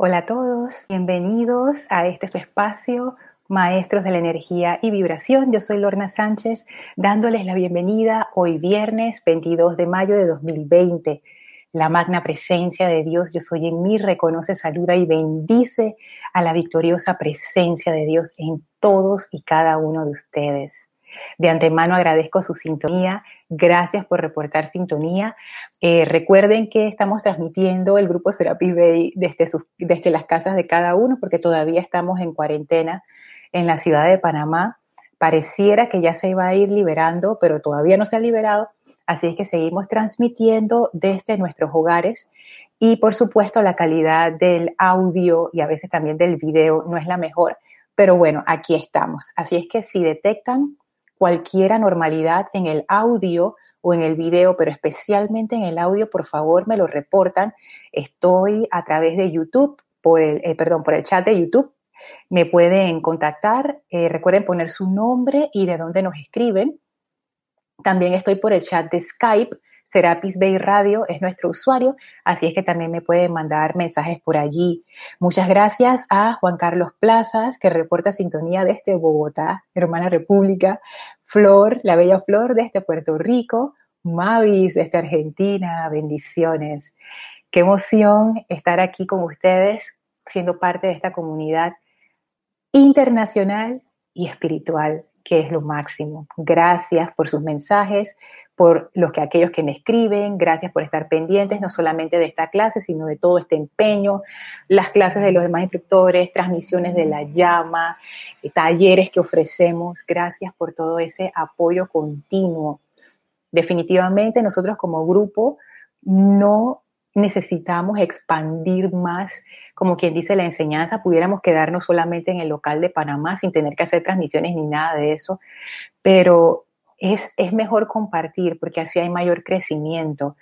Hola a todos, bienvenidos a este su espacio, Maestros de la Energía y Vibración. Yo soy Lorna Sánchez, dándoles la bienvenida hoy viernes 22 de mayo de 2020. La magna presencia de Dios, yo soy en mí, reconoce, saluda y bendice a la victoriosa presencia de Dios en todos y cada uno de ustedes. De antemano agradezco su sintonía. Gracias por reportar sintonía. Eh, recuerden que estamos transmitiendo el grupo Serapis Bay desde, sus, desde las casas de cada uno porque todavía estamos en cuarentena en la ciudad de Panamá. Pareciera que ya se iba a ir liberando, pero todavía no se ha liberado. Así es que seguimos transmitiendo desde nuestros hogares y por supuesto la calidad del audio y a veces también del video no es la mejor. Pero bueno, aquí estamos. Así es que si detectan cualquier anormalidad en el audio o en el video, pero especialmente en el audio, por favor me lo reportan. Estoy a través de YouTube, por el, eh, perdón, por el chat de YouTube. Me pueden contactar. Eh, recuerden poner su nombre y de dónde nos escriben. También estoy por el chat de Skype. Serapis Bay Radio es nuestro usuario, así es que también me pueden mandar mensajes por allí. Muchas gracias a Juan Carlos Plazas, que reporta sintonía desde Bogotá, hermana República, Flor, la bella Flor desde Puerto Rico, Mavis desde Argentina, bendiciones. Qué emoción estar aquí con ustedes, siendo parte de esta comunidad internacional y espiritual que es lo máximo. Gracias por sus mensajes, por los que aquellos que me escriben, gracias por estar pendientes no solamente de esta clase, sino de todo este empeño, las clases de los demás instructores, transmisiones de la llama, eh, talleres que ofrecemos. Gracias por todo ese apoyo continuo. Definitivamente nosotros como grupo no necesitamos expandir más, como quien dice la enseñanza, pudiéramos quedarnos solamente en el local de Panamá sin tener que hacer transmisiones ni nada de eso, pero es, es mejor compartir porque así hay mayor crecimiento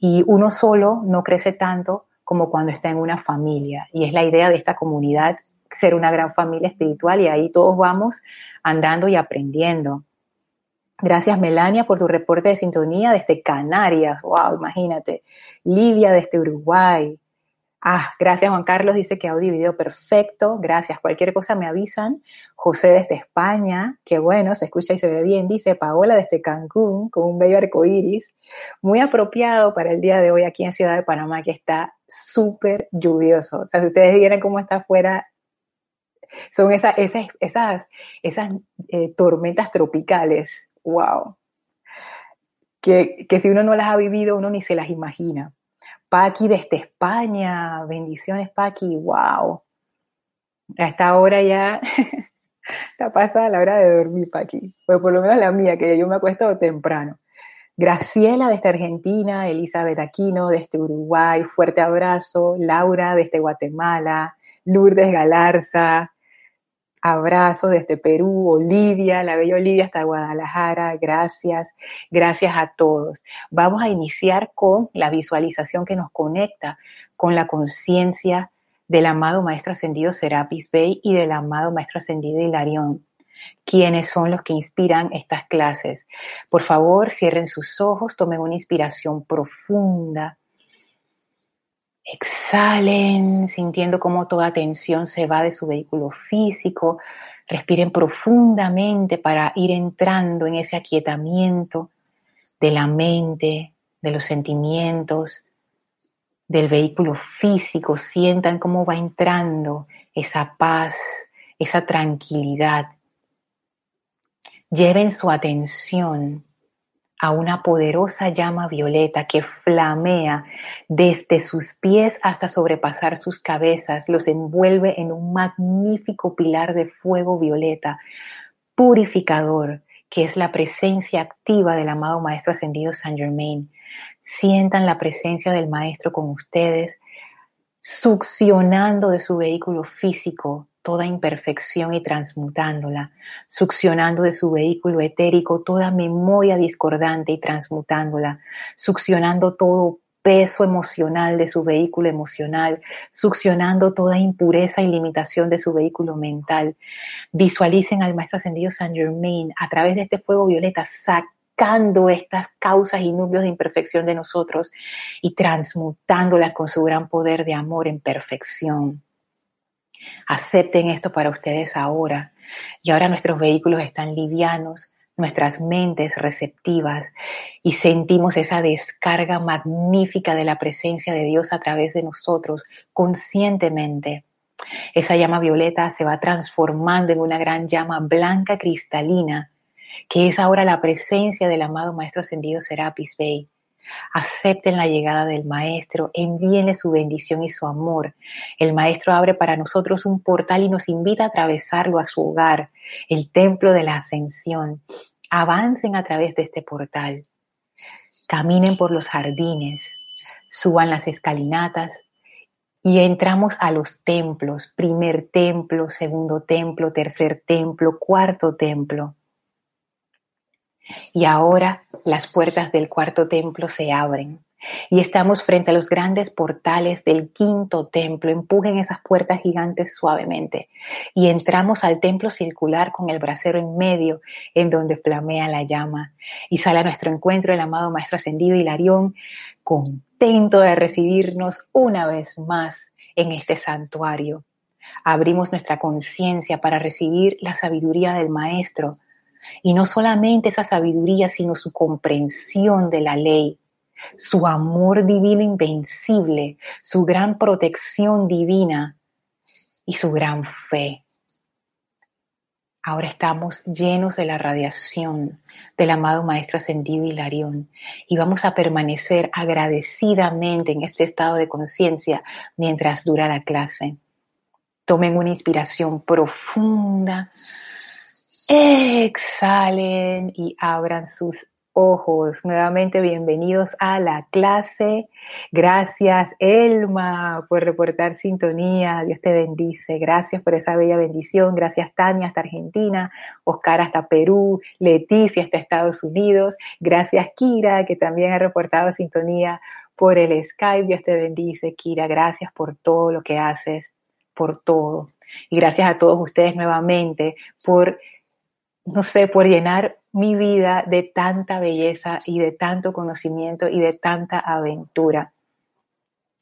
y uno solo no crece tanto como cuando está en una familia y es la idea de esta comunidad ser una gran familia espiritual y ahí todos vamos andando y aprendiendo. Gracias, Melania, por tu reporte de sintonía desde Canarias. Wow, imagínate. Livia desde Uruguay. Ah, gracias, Juan Carlos. Dice que audio y video perfecto. Gracias. Cualquier cosa me avisan. José desde España. Qué bueno, se escucha y se ve bien. Dice Paola desde Cancún con un bello arco iris. Muy apropiado para el día de hoy aquí en Ciudad de Panamá, que está súper lluvioso. O sea, si ustedes vieran cómo está afuera, son esas, esas, esas, esas eh, tormentas tropicales wow. Que, que si uno no las ha vivido, uno ni se las imagina. Paqui desde España, bendiciones Paqui, wow. A esta hora ya está pasada la hora de dormir Paqui, pues por lo menos la mía, que yo me acuesto temprano. Graciela desde Argentina, Elizabeth Aquino desde Uruguay, fuerte abrazo, Laura desde Guatemala, Lourdes Galarza, Abrazo desde Perú, Olivia, la bella Olivia hasta Guadalajara, gracias, gracias a todos. Vamos a iniciar con la visualización que nos conecta con la conciencia del amado Maestro Ascendido Serapis Bey y del amado Maestro Ascendido Hilarión, quienes son los que inspiran estas clases. Por favor, cierren sus ojos, tomen una inspiración profunda Exhalen sintiendo cómo toda tensión se va de su vehículo físico. Respiren profundamente para ir entrando en ese aquietamiento de la mente, de los sentimientos, del vehículo físico. Sientan cómo va entrando esa paz, esa tranquilidad. Lleven su atención a una poderosa llama violeta que flamea desde sus pies hasta sobrepasar sus cabezas, los envuelve en un magnífico pilar de fuego violeta, purificador, que es la presencia activa del amado Maestro Ascendido Saint Germain. Sientan la presencia del Maestro con ustedes, succionando de su vehículo físico toda imperfección y transmutándola, succionando de su vehículo etérico toda memoria discordante y transmutándola, succionando todo peso emocional de su vehículo emocional, succionando toda impureza y limitación de su vehículo mental. Visualicen al Maestro Ascendido Saint Germain a través de este fuego violeta purificando estas causas y núcleos de imperfección de nosotros y transmutándolas con su gran poder de amor en perfección. Acepten esto para ustedes ahora. Y ahora nuestros vehículos están livianos, nuestras mentes receptivas y sentimos esa descarga magnífica de la presencia de Dios a través de nosotros conscientemente. Esa llama violeta se va transformando en una gran llama blanca cristalina, que es ahora la presencia del amado Maestro Ascendido Serapis Bey. Acepten la llegada del Maestro, envíenle su bendición y su amor. El Maestro abre para nosotros un portal y nos invita a atravesarlo a su hogar, el templo de la ascensión. Avancen a través de este portal. Caminen por los jardines, suban las escalinatas y entramos a los templos, primer templo, segundo templo, tercer templo, cuarto templo. Y ahora las puertas del cuarto templo se abren y estamos frente a los grandes portales del quinto templo. Empujen esas puertas gigantes suavemente y entramos al templo circular con el brasero en medio, en donde flamea la llama. Y sale a nuestro encuentro el amado Maestro Ascendido Hilarión, contento de recibirnos una vez más en este santuario. Abrimos nuestra conciencia para recibir la sabiduría del Maestro, y no solamente esa sabiduría, sino su comprensión de la ley, su amor divino invencible, su gran protección divina y su gran fe. Ahora estamos llenos de la radiación del amado Maestro Ascendido Hilarión y vamos a permanecer agradecidamente en este estado de conciencia mientras dura la clase. Tomen una inspiración profunda Exhalen y abran sus ojos. Nuevamente bienvenidos a la clase. Gracias Elma por reportar sintonía. Dios te bendice. Gracias por esa bella bendición. Gracias Tania hasta Argentina, Oscar hasta Perú, Leticia hasta Estados Unidos. Gracias Kira que también ha reportado sintonía por el Skype. Dios te bendice Kira. Gracias por todo lo que haces, por todo. Y gracias a todos ustedes nuevamente por no sé, por llenar mi vida de tanta belleza y de tanto conocimiento y de tanta aventura.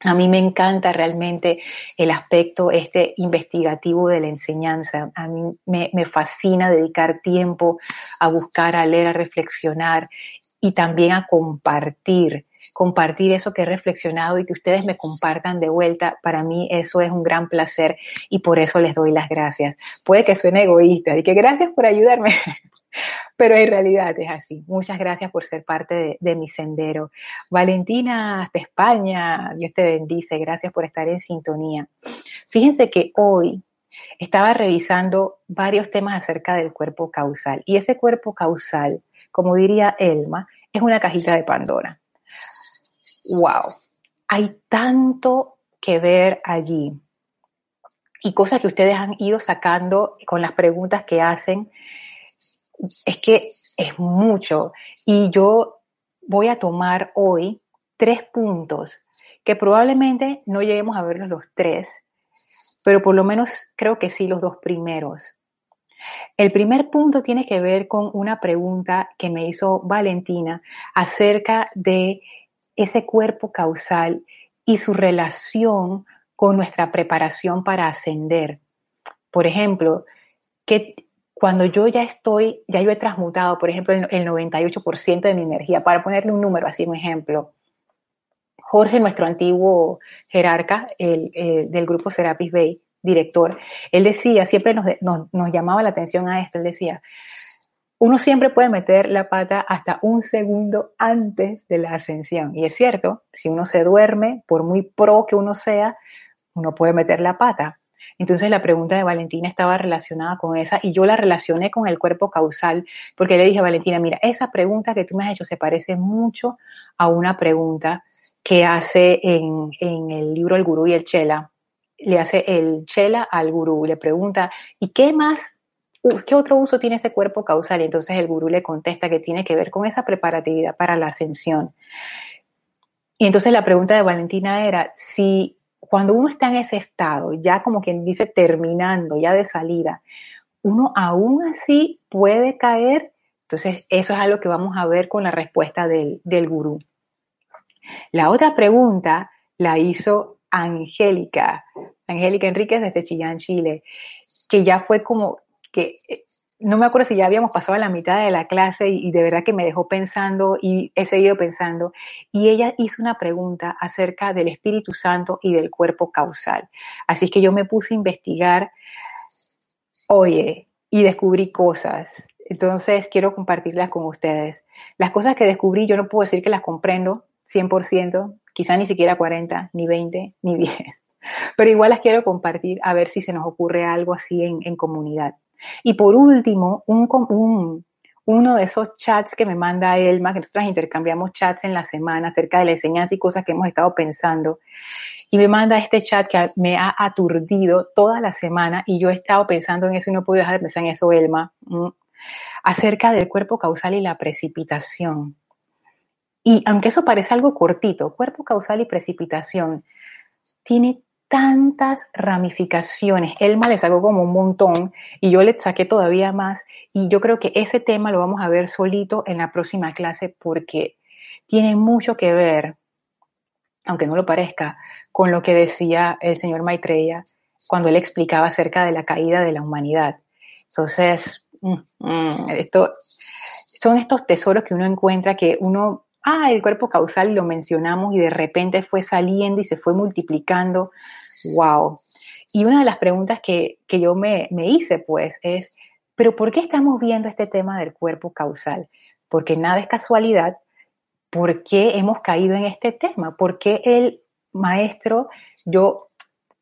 A mí me encanta realmente el aspecto este investigativo de la enseñanza. A mí me, me, fascina dedicar tiempo a buscar, a leer, a reflexionar y también a compartir, compartir eso que he reflexionado y que ustedes me compartan de vuelta. Para mí eso es un gran placer y por eso les doy las gracias. Puede que suene egoísta y que gracias por ayudarme, pero en realidad es así. Muchas gracias por ser parte de, de mi sendero. Valentina, hasta España, Dios te bendice, gracias por estar en sintonía. Fíjense que hoy estaba revisando varios temas acerca del cuerpo causal y ese cuerpo causal como diría Elma, es una cajita de Pandora. ¡Wow! Hay tanto que ver allí y cosas que ustedes han ido sacando con las preguntas que hacen. Es que es mucho. Y yo voy a tomar hoy tres puntos que probablemente no lleguemos a verlos los tres, pero por lo menos creo que sí los dos primeros. El primer punto tiene que ver con una pregunta que me hizo Valentina acerca de ese cuerpo causal y su relación con nuestra preparación para ascender. Por ejemplo, que cuando yo ya estoy, ya yo he transmutado, por ejemplo, el, 98% de mi energía, para ponerle un número así, un ejemplo, Jorge, nuestro antiguo jerarca del grupo Serapis Bay, director, él decía, siempre nos, nos, llamaba la atención a esto, él decía, uno siempre puede meter la pata hasta un segundo antes de la ascensión. Y es cierto, si uno se duerme, por muy pro que uno sea, uno puede meter la pata. Entonces la pregunta de Valentina estaba relacionada con esa y yo la relacioné con el cuerpo causal porque le dije a Valentina, mira, esa pregunta que tú me has hecho se parece mucho a una pregunta que hace en, en el libro El Gurú y el Chela, le hace el chela al gurú, le pregunta, ¿y qué más, qué otro uso tiene ese cuerpo causal? Y entonces el gurú le contesta que tiene que ver con esa preparatividad para la ascensión. Y entonces la pregunta de Valentina era, si cuando uno está en ese estado, ya como quien dice terminando, ya de salida, uno aún así puede caer Entonces, eso es algo que vamos a ver con la respuesta del, del gurú. La otra pregunta la hizo Angélica, Angélica Enríquez desde Chillán, Chile, que ya fue como que eh, no me acuerdo si ya habíamos pasado a la mitad de la clase y, de verdad que me dejó pensando y he seguido pensando. Y ella hizo una pregunta acerca del Espíritu Santo y del cuerpo causal. Así que yo me puse a investigar, oye, y descubrí cosas. Entonces quiero compartirlas con ustedes. Las cosas que descubrí yo no puedo decir que las comprendo 100%, quizá ni siquiera 40, ni 20, ni 10. Pero igual las quiero compartir a ver si se nos ocurre algo así en, en comunidad. Y por último, un, uno de esos chats que me manda Elma, que nosotros intercambiamos chats en la semana acerca de la enseñanza y cosas que hemos estado pensando, y me manda este chat que me ha aturdido toda la semana y yo he estado pensando en eso y no puedo dejar de pensar en eso, Elma, mm, acerca del cuerpo causal y la precipitación. Y aunque eso parece algo cortito, cuerpo causal y precipitación, tiene tantas ramificaciones. Elma le sacó como un montón y yo le saqué todavía más. Y yo creo que ese tema lo vamos a ver solito en la próxima clase porque tiene mucho que ver, aunque no lo parezca, con lo que decía el señor Maitreya cuando él explicaba acerca de la caída de la humanidad. Entonces, mm, mm, esto, son estos tesoros que uno encuentra que uno ah, el cuerpo causal lo mencionamos y de repente fue saliendo y se fue multiplicando. Wow. Y una de las preguntas que, yo me, me, hice, pues, es, ¿pero por qué estamos viendo este tema del cuerpo causal? Porque nada es casualidad. ¿Por qué hemos caído en este tema? ¿Por qué el maestro, yo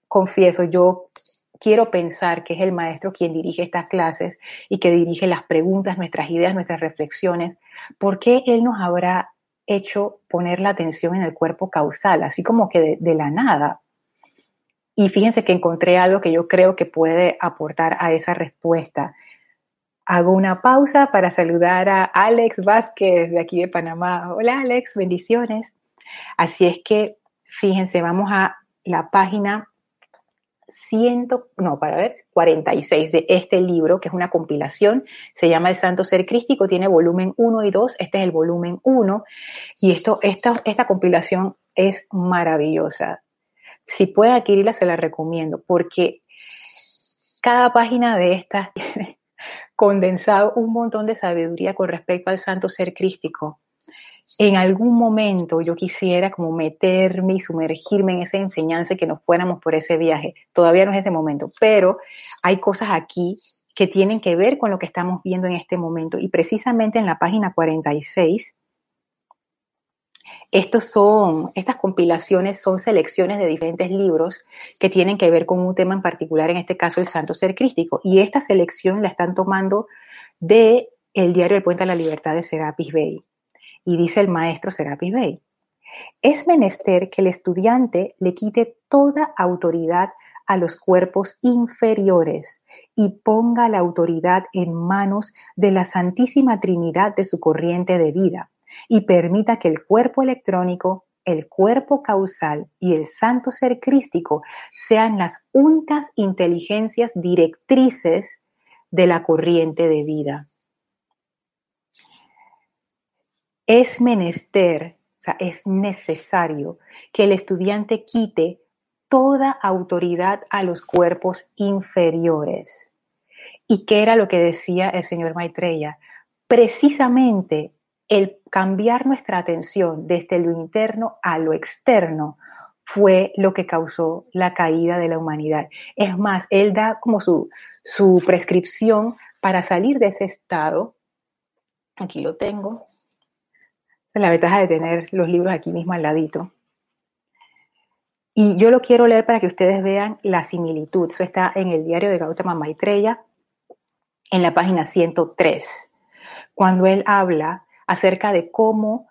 confieso, yo quiero pensar que es el maestro quien dirige estas clases y que dirige las preguntas, nuestras ideas, nuestras reflexiones? ¿Por qué él nos habrá hecho poner la atención en el cuerpo causal, así como que de, la nada. Y fíjense que encontré algo que yo creo que puede aportar a esa respuesta. Hago una pausa para saludar a Alex Vázquez de aquí de Panamá. Hola Alex, bendiciones. Así es que, fíjense, vamos a la página ciento, no, para ver, 46 de este libro, que es una compilación, se llama El Santo Ser Crístico, tiene volumen 1 y 2, este es el volumen 1, y esto, esta, esta compilación es maravillosa. Si puede adquirirla, se la recomiendo, porque cada página de estas tiene condensado un montón de sabiduría con respecto al Santo Ser Crístico en algún momento yo quisiera como meterme y sumergirme en esa enseñanza y que nos fuéramos por ese viaje. Todavía no es ese momento, pero hay cosas aquí que tienen que ver con lo que estamos viendo en este momento. Y precisamente en la página 46, estos son, estas compilaciones son selecciones de diferentes libros que tienen que ver con un tema en particular, en este caso el Santo Ser Crístico. Y esta selección la están tomando de el diario El Puente a la Libertad de Serapis Bey. Y dice el maestro Serapis Bey, es menester que el estudiante le quite toda autoridad a los cuerpos inferiores y ponga la autoridad en manos de la Santísima Trinidad de su corriente de vida y permita que el cuerpo electrónico, el cuerpo causal y el santo ser crístico sean las únicas inteligencias directrices de la corriente de vida. Es menester, o sea, es necesario que el estudiante quite toda autoridad a los cuerpos inferiores. ¿Y qué era lo que decía el señor Maitreya? Precisamente el cambiar nuestra atención desde lo interno a lo externo fue lo que causó la caída de la humanidad. Es más, él da como su, su prescripción para salir de ese estado. Aquí lo tengo la ventaja de tener los libros aquí mismo al ladito. Y yo lo quiero leer para que ustedes vean la similitud. Eso está en el diario de Gautama Maitreya, en la página 103, cuando él habla acerca de cómo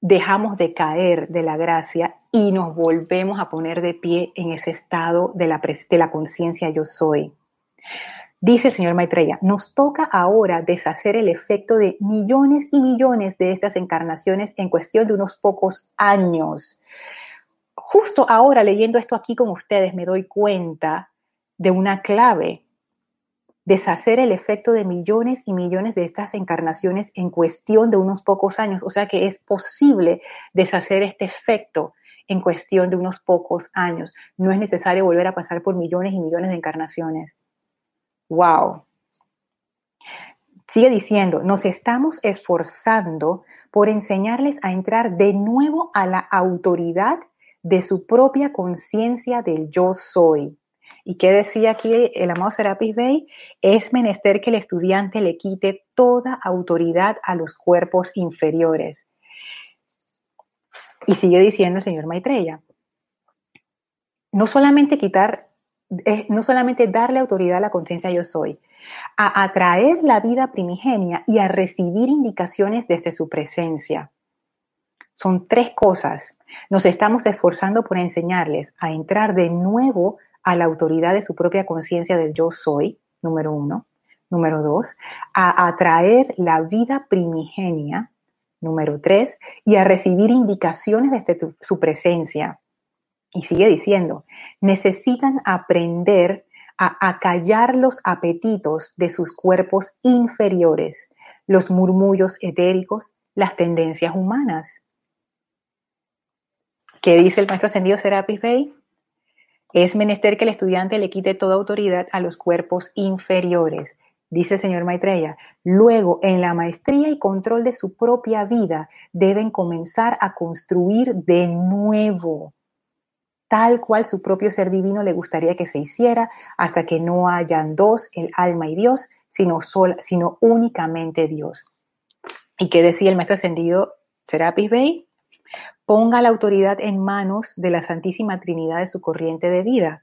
dejamos de caer de la gracia y nos volvemos a poner de pie en ese estado de la conciencia yo soy. Dice el señor Maitreya, nos toca ahora deshacer el efecto de millones y millones de estas encarnaciones en cuestión de unos pocos años. Justo ahora leyendo esto aquí con ustedes me doy cuenta de una clave. deshacer el efecto de millones y millones de estas encarnaciones en cuestión de unos pocos años. O sea que es posible deshacer este efecto en cuestión de unos pocos años. No es necesario volver a pasar por millones y millones de encarnaciones. ¡Wow! Sigue diciendo, nos estamos esforzando por enseñarles a entrar de nuevo a la autoridad de su propia conciencia del yo soy. ¿Y qué decía aquí el amado Serapis Bey? Es menester que el estudiante le quite toda autoridad a los cuerpos inferiores. Y sigue diciendo el señor Maitreya, no solamente quitar, no solamente darle autoridad a la conciencia yo soy, a atraer la vida primigenia y a recibir indicaciones desde su presencia. Son tres cosas. Nos estamos esforzando por enseñarles a entrar de nuevo a la autoridad de su propia conciencia del yo soy, número uno. Número dos, a atraer la vida primigenia, número tres, y a recibir indicaciones desde su presencia. Y sigue diciendo, necesitan aprender a acallar los apetitos de sus cuerpos inferiores, los murmullos etéricos, las tendencias humanas. ¿Qué dice el maestro ascendido Serapis Bey? Es menester que el estudiante le quite toda autoridad a los cuerpos inferiores, dice el señor Maitreya. Luego, en la maestría y control de su propia vida, deben comenzar a construir de nuevo, tal cual su propio ser divino le gustaría que se hiciera, hasta que no hayan dos, el alma y Dios, sino, sino únicamente Dios. ¿Y qué decía el maestro ascendido Serapis Bey? ponga la autoridad en manos de la Santísima Trinidad de su corriente de vida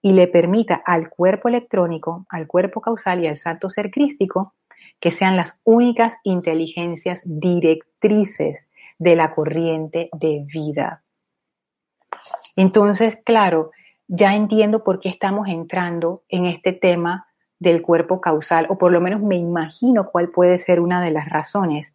y le permita al cuerpo electrónico, al cuerpo causal y al santo ser crístico que sean las únicas inteligencias directrices de la corriente de vida. Entonces, claro, ya entiendo por qué estamos entrando en este tema del cuerpo causal, o por lo menos me imagino cuál puede ser una de las razones.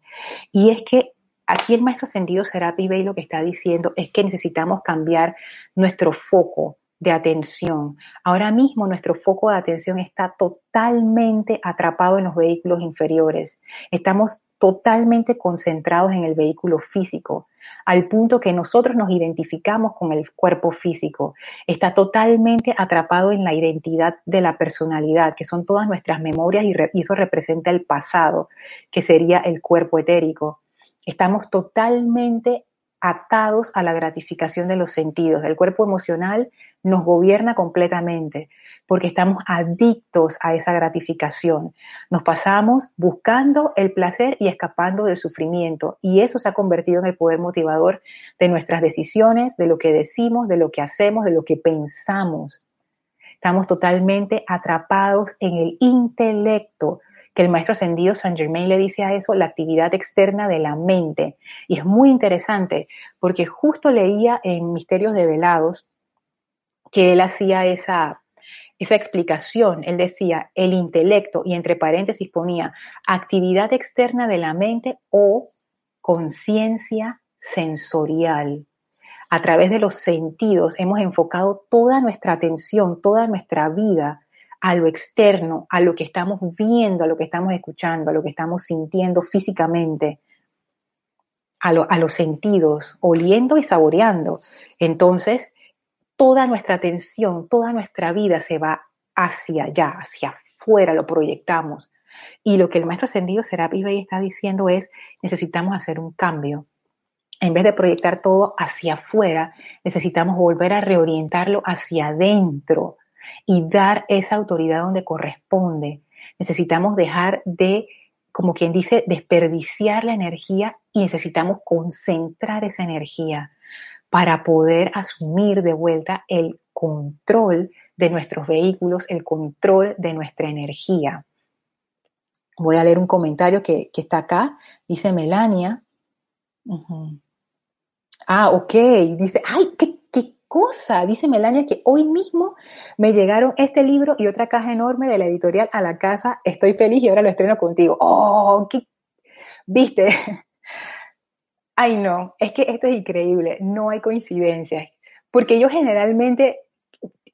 Y es que Aquí el maestro ascendido Serapi Bey lo que está diciendo es que necesitamos cambiar nuestro foco de atención. Ahora mismo nuestro foco de atención está totalmente atrapado en los vehículos inferiores. Estamos totalmente concentrados en el vehículo físico, al punto que nosotros nos identificamos con el cuerpo físico. Está totalmente atrapado en la identidad de la personalidad, que son todas nuestras memorias y, eso representa el pasado, que sería el cuerpo etérico. Estamos totalmente atados a la gratificación de los sentidos. El cuerpo emocional nos gobierna completamente porque estamos adictos a esa gratificación. Nos pasamos buscando el placer y escapando del sufrimiento y eso se ha convertido en el poder motivador de nuestras decisiones, de lo que decimos, de lo que hacemos, de lo que pensamos. Estamos totalmente atrapados en el intelecto, que el maestro ascendido Saint Germain le dice a eso la actividad externa de la mente. Y es muy interesante porque justo leía en Misterios de Velados que él hacía esa, esa explicación. Él decía el intelecto y entre paréntesis ponía actividad externa de la mente o conciencia sensorial. A través de los sentidos hemos enfocado toda nuestra atención, toda nuestra vida a lo externo, a lo que estamos viendo, a lo que estamos escuchando, a lo que estamos sintiendo físicamente, a, los sentidos, oliendo y saboreando. Entonces, toda nuestra atención, toda nuestra vida se va hacia allá, hacia afuera, lo proyectamos. Y lo que el maestro ascendido Serapis Bey está diciendo es, necesitamos hacer un cambio. En vez de proyectar todo hacia afuera, necesitamos volver a reorientarlo hacia adentro, y dar esa autoridad donde corresponde. Necesitamos dejar de, como quien dice, desperdiciar la energía y necesitamos concentrar esa energía para poder asumir de vuelta el control de nuestros vehículos, el control de nuestra energía. Voy a leer un comentario que, está acá. Dice Melania. Ah, ok. Dice, ay, qué cosa. Dice Melania que hoy mismo me llegaron este libro y otra caja enorme de la editorial a la casa. Estoy feliz y ahora lo estreno contigo. ¡Oh! Qué... ¿Viste? Ay, no, es que esto es increíble. No hay coincidencias. Porque yo generalmente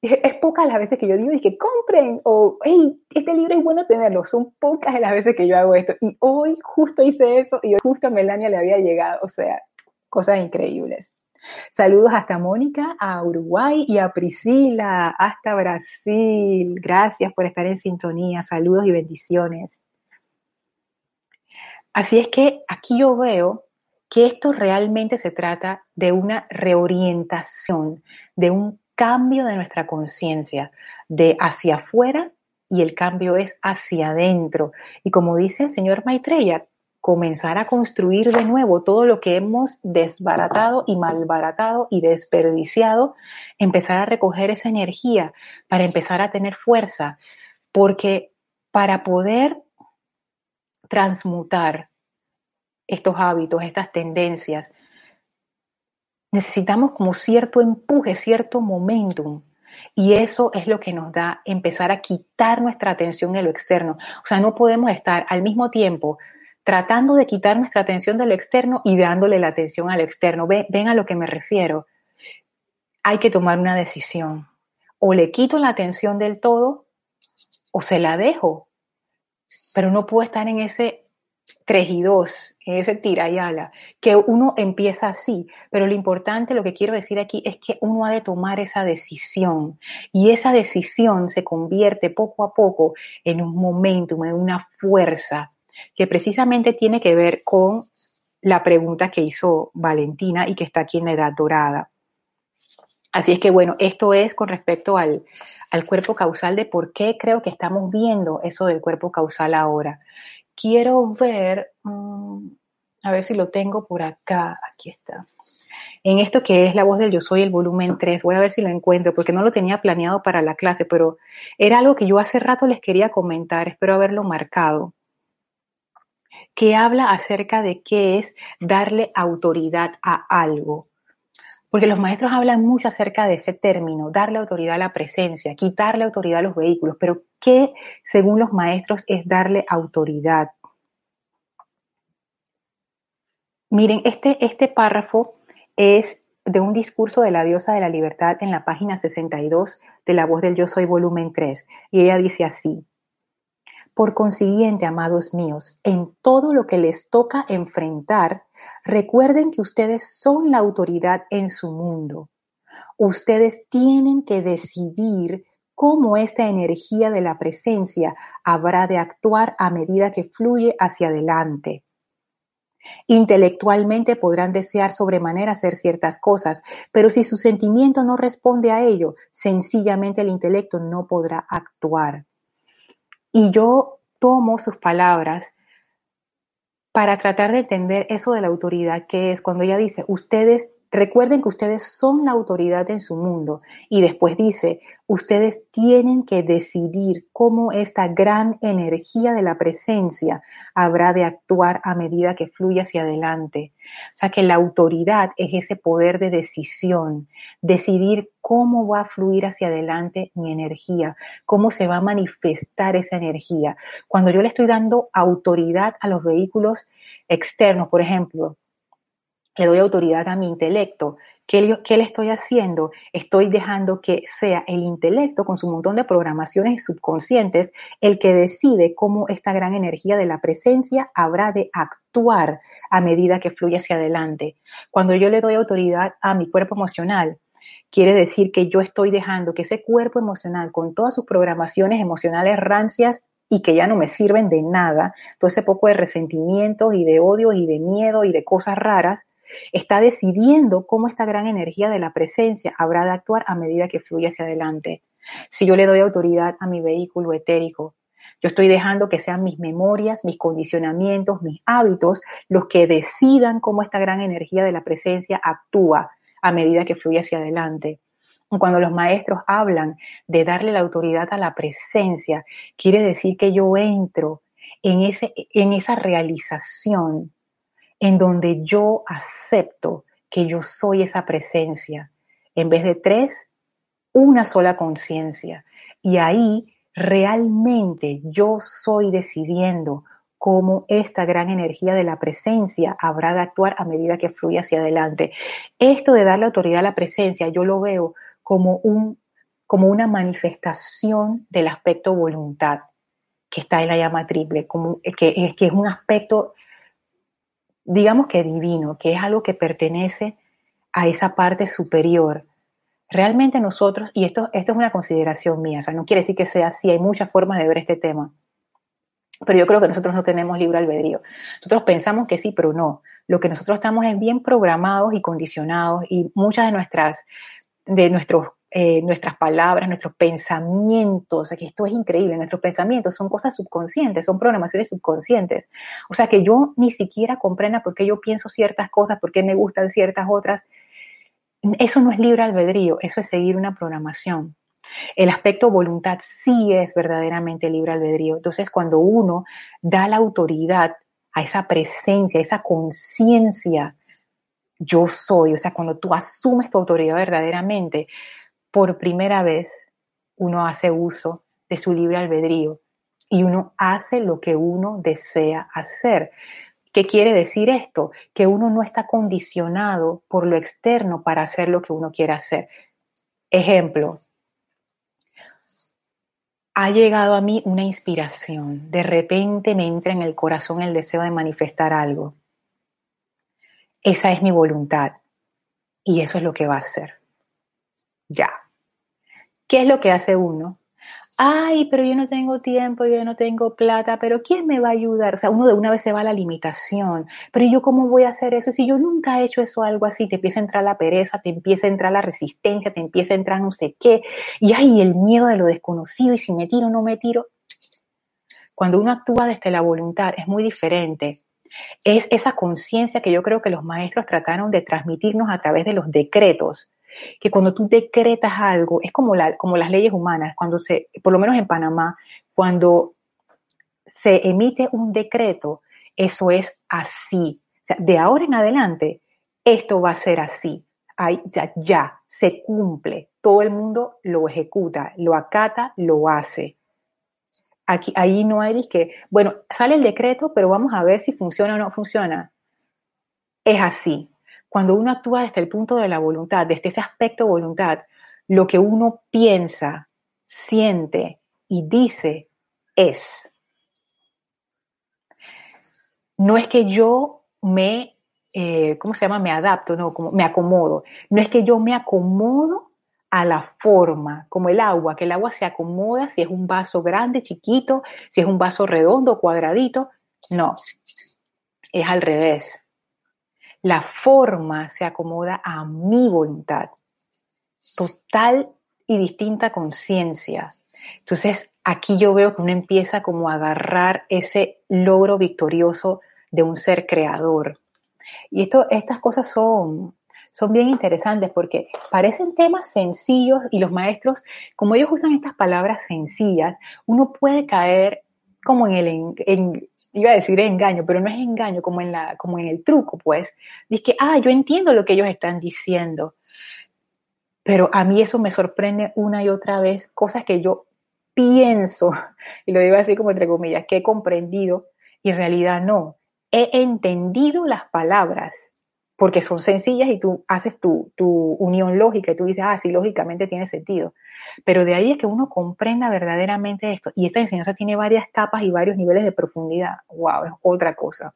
es pocas las veces que yo digo, que compren, o, hey, este libro es bueno tenerlo. Son pocas las veces que yo hago esto. Y hoy justo hice eso, y hoy justo a Melania le había llegado. O sea, cosas increíbles. Saludos hasta Mónica, a Uruguay y a Priscila, hasta Brasil. Gracias por estar en sintonía. Saludos y bendiciones. Así es que aquí yo veo que esto realmente se trata de una reorientación, de un cambio de nuestra conciencia, de hacia afuera y el cambio es hacia adentro. Y como dice el señor Maitreya, comenzar a construir de nuevo todo lo que hemos desbaratado y malbaratado y desperdiciado, empezar a recoger esa energía para empezar a tener fuerza, porque para poder transmutar estos hábitos, estas tendencias, necesitamos como cierto empuje, cierto momentum. Y eso es lo que nos da empezar a quitar nuestra atención en lo externo. O sea, no podemos estar al mismo tiempo tratando de quitar nuestra atención de lo externo y dándole la atención al externo. Ven, a lo que me refiero. Hay que tomar una decisión. O le quito la atención del todo o se la dejo. Pero no puedo estar en ese 3 y 2, en ese tira y ala, que uno empieza así, pero lo importante, lo que quiero decir aquí es que uno ha de tomar esa decisión y esa decisión se convierte poco a poco en un momentum, en una fuerza que precisamente tiene que ver con la pregunta que hizo Valentina y que está aquí en la edad dorada. Así es que bueno, esto es con respecto al, al cuerpo causal de por qué creo que estamos viendo eso del cuerpo causal ahora quiero ver, mm, a ver si lo tengo por acá, aquí está. En esto que es la voz del yo soy, el volumen 3, voy a ver si lo encuentro, porque no lo tenía planeado para la clase, pero era algo que yo hace rato les quería comentar, espero haberlo marcado, que habla acerca de qué es darle autoridad a algo. Porque los maestros hablan mucho acerca de ese término, darle autoridad a la presencia, quitarle autoridad a los vehículos, pero ¿qué, según los maestros, es darle autoridad? Miren, este, este párrafo es de un discurso de la diosa de la libertad en la página 62 de La voz del yo soy volumen 3, y ella dice así, por consiguiente, amados míos, en todo lo que les toca enfrentar, recuerden que ustedes son la autoridad en su mundo. Ustedes tienen que decidir cómo esta energía de la presencia habrá de actuar a medida que fluye hacia adelante. Intelectualmente podrán desear sobremanera hacer ciertas cosas, pero si su sentimiento no responde a ello, sencillamente el intelecto no podrá actuar. Y yo tomo sus palabras para tratar de entender eso de la autoridad que es cuando ella dice, ustedes Recuerden que ustedes son la autoridad en su mundo. Y después dice, ustedes tienen que decidir cómo esta gran energía de la presencia habrá de actuar a medida que fluye hacia adelante. O sea que la autoridad es ese poder de decisión, decidir cómo va a fluir hacia adelante mi energía, cómo se va a manifestar esa energía. Cuando yo le estoy dando autoridad a los vehículos externos, por ejemplo, le doy autoridad a mi intelecto. ¿Qué, le estoy haciendo? Estoy dejando que sea el intelecto con su montón de programaciones subconscientes el que decide cómo esta gran energía de la presencia habrá de actuar a medida que fluye hacia adelante. Cuando yo le doy autoridad a mi cuerpo emocional, quiere decir que yo estoy dejando que ese cuerpo emocional con todas sus programaciones emocionales rancias y que ya no me sirven de nada, todo ese poco de resentimientos y de odio y de miedo y de cosas raras, Está decidiendo cómo esta gran energía de la presencia habrá de actuar a medida que fluye hacia adelante. Si yo le doy autoridad a mi vehículo etérico, yo estoy dejando que sean mis memorias, mis condicionamientos, mis hábitos los que decidan cómo esta gran energía de la presencia actúa a medida que fluye hacia adelante. Cuando los maestros hablan de darle la autoridad a la presencia, quiere decir que yo entro en, ese, en esa realización en donde yo acepto que yo soy esa presencia. En vez de tres, una sola conciencia. Y ahí realmente yo soy decidiendo cómo esta gran energía de la presencia habrá de actuar a medida que fluye hacia adelante. Esto de darle autoridad a la presencia, yo lo veo como un como una manifestación del aspecto voluntad que está en la llama triple, como, que, que es un aspecto, digamos que divino, que es algo que pertenece a esa parte superior. Realmente nosotros, y esto, esto es una consideración mía, o sea, no quiere decir que sea así, hay muchas formas de ver este tema, pero yo creo que nosotros no tenemos libre albedrío. Nosotros pensamos que sí, pero no. Lo que nosotros estamos es bien programados y condicionados y muchas de nuestras, de nuestros eh, nuestras palabras, nuestros pensamientos, esto es increíble, nuestros pensamientos son cosas subconscientes, son programaciones subconscientes. O sea, que yo ni siquiera comprenda por qué yo pienso ciertas cosas, por qué me gustan ciertas otras. Eso no es libre albedrío, eso es seguir una programación. El aspecto voluntad sí es verdaderamente libre albedrío. Entonces, cuando uno da la autoridad a esa presencia, a esa conciencia, yo soy, o sea, cuando tú asumes tu autoridad verdaderamente, por primera vez uno hace uso de su libre albedrío y uno hace lo que uno desea hacer. ¿Qué quiere decir esto? Que uno no está condicionado por lo externo para hacer lo que uno quiere hacer. Ejemplo, ha llegado a mí una inspiración, de repente me entra en el corazón el deseo de manifestar algo. Esa es mi voluntad y eso es lo que va a hacer. Ya. ¿Qué es lo que hace uno? Ay, pero yo no tengo tiempo, yo no tengo plata, pero ¿quién me va a ayudar? O sea, uno de una vez se va a la limitación, pero yo cómo voy a hacer eso si yo nunca he hecho eso algo así? Te empieza a entrar la pereza, te empieza a entrar la resistencia, te empieza a entrar no sé qué, y ay, el miedo de lo desconocido, y si me tiro o no me tiro. Cuando uno actúa desde la voluntad es muy diferente. Es esa conciencia que yo creo que los maestros trataron de transmitirnos a través de los decretos que cuando tú decretas algo, es como, como las leyes humanas, cuando se, por lo menos en Panamá, cuando se emite un decreto, eso es así. O sea, de ahora en adelante, esto va a ser así. ya, ya, se cumple. Todo el mundo lo ejecuta, lo acata, lo hace. Aquí, ahí no hay que, bueno, sale el decreto, pero vamos a ver si funciona o no funciona. Es así. Cuando uno actúa desde el punto de la voluntad, desde ese aspecto voluntad, lo que uno piensa, siente y dice es. No es que yo me, eh, ¿cómo se llama? Me adapto, no, como me acomodo. No es que yo me acomodo a la forma, como el agua, que el agua se acomoda si es un vaso grande, chiquito, si es un vaso redondo, cuadradito. No, es al revés la forma se acomoda a mi voluntad. Total y distinta conciencia. Entonces, aquí yo veo que uno empieza como a agarrar ese logro victorioso de un ser creador. Y esto, estas cosas son, son bien interesantes porque parecen temas sencillos y los maestros, como ellos usan estas palabras sencillas, uno puede caer como en el, iba a decir engaño, pero no es engaño, como en, la, como en el truco, pues. Dice que, ah, yo entiendo lo que ellos están diciendo, pero a mí eso me sorprende una y otra vez, cosas que yo pienso, y lo digo así como entre comillas, que he comprendido y en realidad no. He entendido las palabras, porque son sencillas y tú haces tu, tu, unión lógica y tú dices, ah, sí, lógicamente tiene sentido. Pero de ahí es que uno comprenda verdaderamente esto. Y esta enseñanza tiene varias capas y varios niveles de profundidad. ¡Wow! Es otra cosa.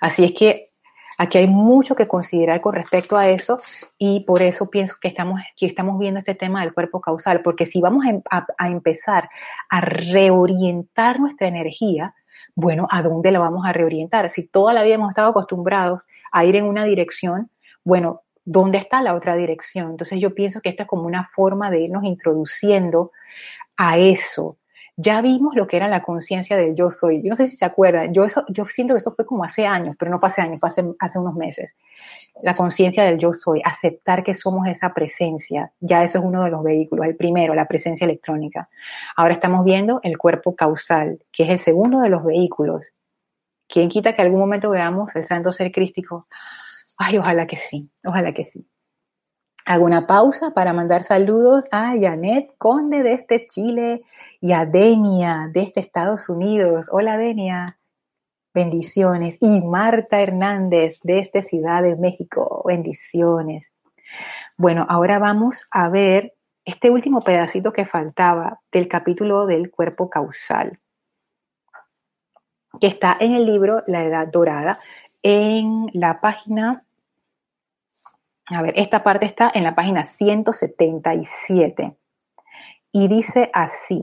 Así es que aquí hay mucho que considerar con respecto a eso y por eso pienso que estamos, que estamos viendo este tema del cuerpo causal, porque si vamos em, a empezar a reorientar nuestra energía, bueno, ¿a dónde la vamos a reorientar? Si toda la vida hemos estado acostumbrados a ir en una dirección, bueno, ¿dónde está la otra dirección? Entonces yo pienso que esto es como una forma de irnos introduciendo a eso, ya vimos lo que era la conciencia del yo soy. Yo no sé si se acuerdan, yo, eso, yo siento que eso fue como hace años, pero no fue hace años, fue hace, hace unos meses. La conciencia del yo soy, aceptar que somos esa presencia, ya eso es uno de los vehículos, el primero, la presencia electrónica. Ahora estamos viendo el cuerpo causal, que es el segundo de los vehículos. ¿Quién quita que algún momento veamos el santo ser crístico? Ay, ojalá que sí, ojalá que sí. Hago una pausa para mandar saludos a Janet Conde desde este Chile y a Denia desde este Estados Unidos. Hola Denia, bendiciones. Y Marta Hernández desde este Ciudad de México, bendiciones. Bueno, ahora vamos a ver este último pedacito que faltaba del capítulo del cuerpo causal, que está en el libro La Edad Dorada, en la página, a ver, esta parte está en la página 177 y dice así,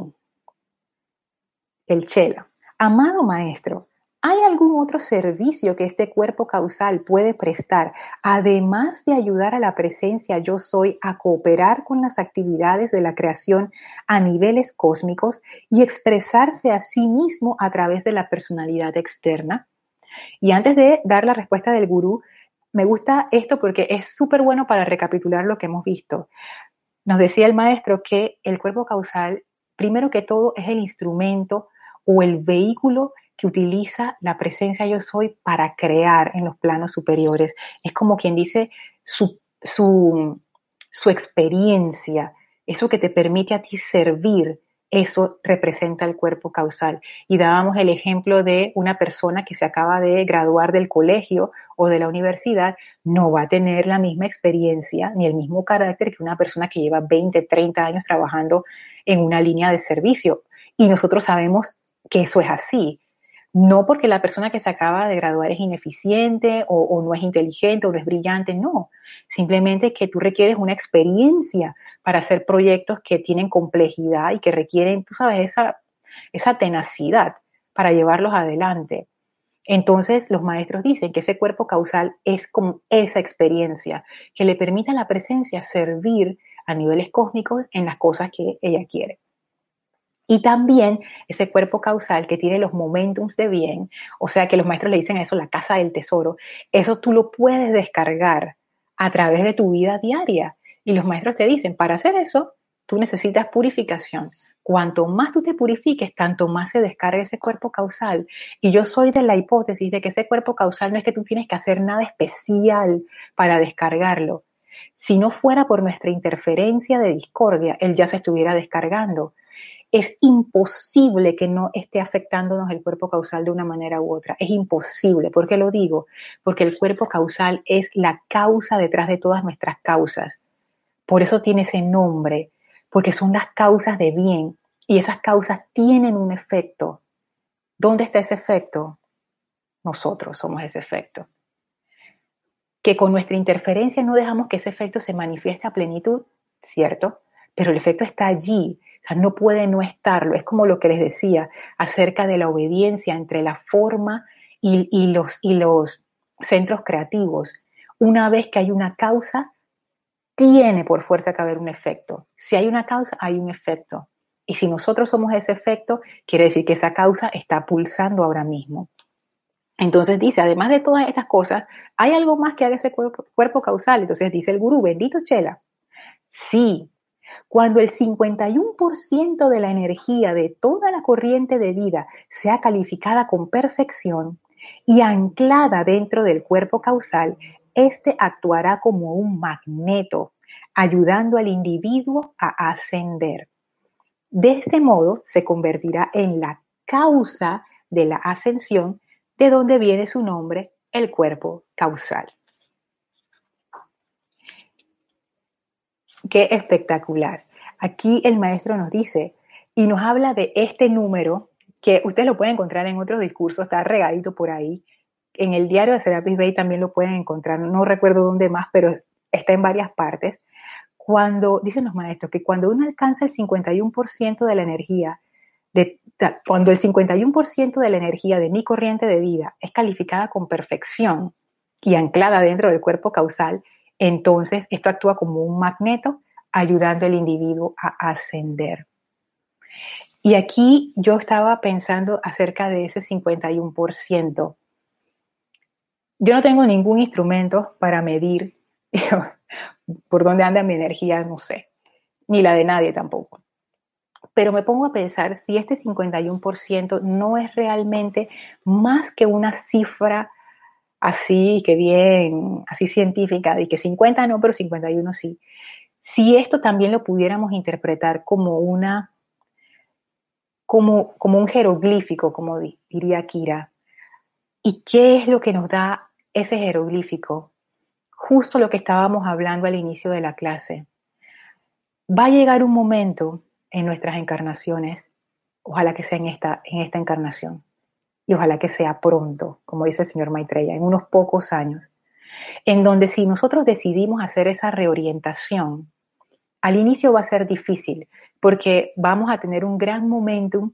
el Chela, amado maestro, ¿Hay algún otro servicio que este cuerpo causal puede prestar, además de ayudar a la presencia yo soy a cooperar con las actividades de la creación a niveles cósmicos y expresarse a sí mismo a través de la personalidad externa? Y antes de dar la respuesta del gurú, me gusta esto porque es súper bueno para recapitular lo que hemos visto. Nos decía el maestro que el cuerpo causal, primero que todo, es el instrumento o el vehículo que utiliza la presencia yo soy para crear en los planos superiores. Es como quien dice su, su, su experiencia, eso que te permite a ti servir, eso representa el cuerpo causal. Y dábamos el ejemplo de una persona que se acaba de graduar del colegio o de la universidad, no va a tener la misma experiencia ni el mismo carácter que una persona que lleva 20, 30 años trabajando en una línea de servicio. Y nosotros sabemos que eso es así. No porque la persona que se acaba de graduar es ineficiente o, no es inteligente o no es brillante, no. Simplemente que tú requieres una experiencia para hacer proyectos que tienen complejidad y que requieren, tú sabes, esa, esa tenacidad para llevarlos adelante. Entonces, los maestros dicen que ese cuerpo causal es como esa experiencia que le permite a la presencia servir a niveles cósmicos en las cosas que ella quiere. Y también ese cuerpo causal que tiene los momentums de bien, o sea que los maestros le dicen a eso la casa del tesoro, eso tú lo puedes descargar a través de tu vida diaria. Y los maestros te dicen, para hacer eso, tú necesitas purificación. Cuanto más tú te purifiques, tanto más se descarga ese cuerpo causal. Y yo soy de la hipótesis de que ese cuerpo causal no es que tú tienes que hacer nada especial para descargarlo. Si no fuera por nuestra interferencia de discordia, él ya se estuviera descargando es imposible que no esté afectándonos el cuerpo causal de una manera u otra. Es imposible. ¿Por qué lo digo? Porque el cuerpo causal es la causa detrás de todas nuestras causas. Por eso tiene ese nombre, porque son las causas de bien y esas causas tienen un efecto. ¿Dónde está ese efecto? Nosotros somos ese efecto. Que con nuestra interferencia no dejamos que ese efecto se manifieste a plenitud, ¿cierto? Pero el efecto está allí sea, no puede no estarlo. Es como lo que les decía acerca de la obediencia entre la forma y, los, y los centros creativos. Una vez que hay una causa, tiene por fuerza que haber un efecto. Si hay una causa, hay un efecto. Y si nosotros somos ese efecto, quiere decir que esa causa está pulsando ahora mismo. Entonces dice, además de todas estas cosas, hay algo más que haga ese cuerpo, cuerpo causal. Entonces dice el gurú, bendito Chela. Sí, cuando el 51% de la energía de toda la corriente de vida sea calificada con perfección y anclada dentro del cuerpo causal, éste actuará como un magneto, ayudando al individuo a ascender. De este modo se convertirá en la causa de la ascensión, de donde viene su nombre, el cuerpo causal. Qué espectacular. Aquí el maestro nos dice y nos habla de este número que usted lo puede encontrar en otros discursos, está regadito por ahí. En el diario de Serapis Bay también lo pueden encontrar, no recuerdo dónde más, pero está en varias partes. Cuando, dicen los maestros, que cuando uno alcanza el 51% de la energía, cuando el 51% de la energía de mi corriente de vida es calificada con perfección y anclada dentro del cuerpo causal, entonces esto actúa como un magneto ayudando al individuo a ascender. Y aquí yo estaba pensando acerca de ese 51%. Yo no tengo ningún instrumento para medir por dónde anda mi energía, no sé, ni la de nadie tampoco. Pero me pongo a pensar si este 51% no es realmente más que una cifra así, que bien, así científica, y que 50 no, pero 51 sí. Si esto también lo pudiéramos interpretar como una, como, un jeroglífico, como diría Kira, ¿y qué es lo que nos da ese jeroglífico? Justo lo que estábamos hablando al inicio de la clase. va a llegar un momento en nuestras encarnaciones, ojalá que sea esta, en esta encarnación, y ojalá que sea pronto, como dice el señor Maitreya, en unos pocos años, en donde si nosotros decidimos hacer esa reorientación, al inicio va a ser difícil, porque vamos a tener un gran momentum,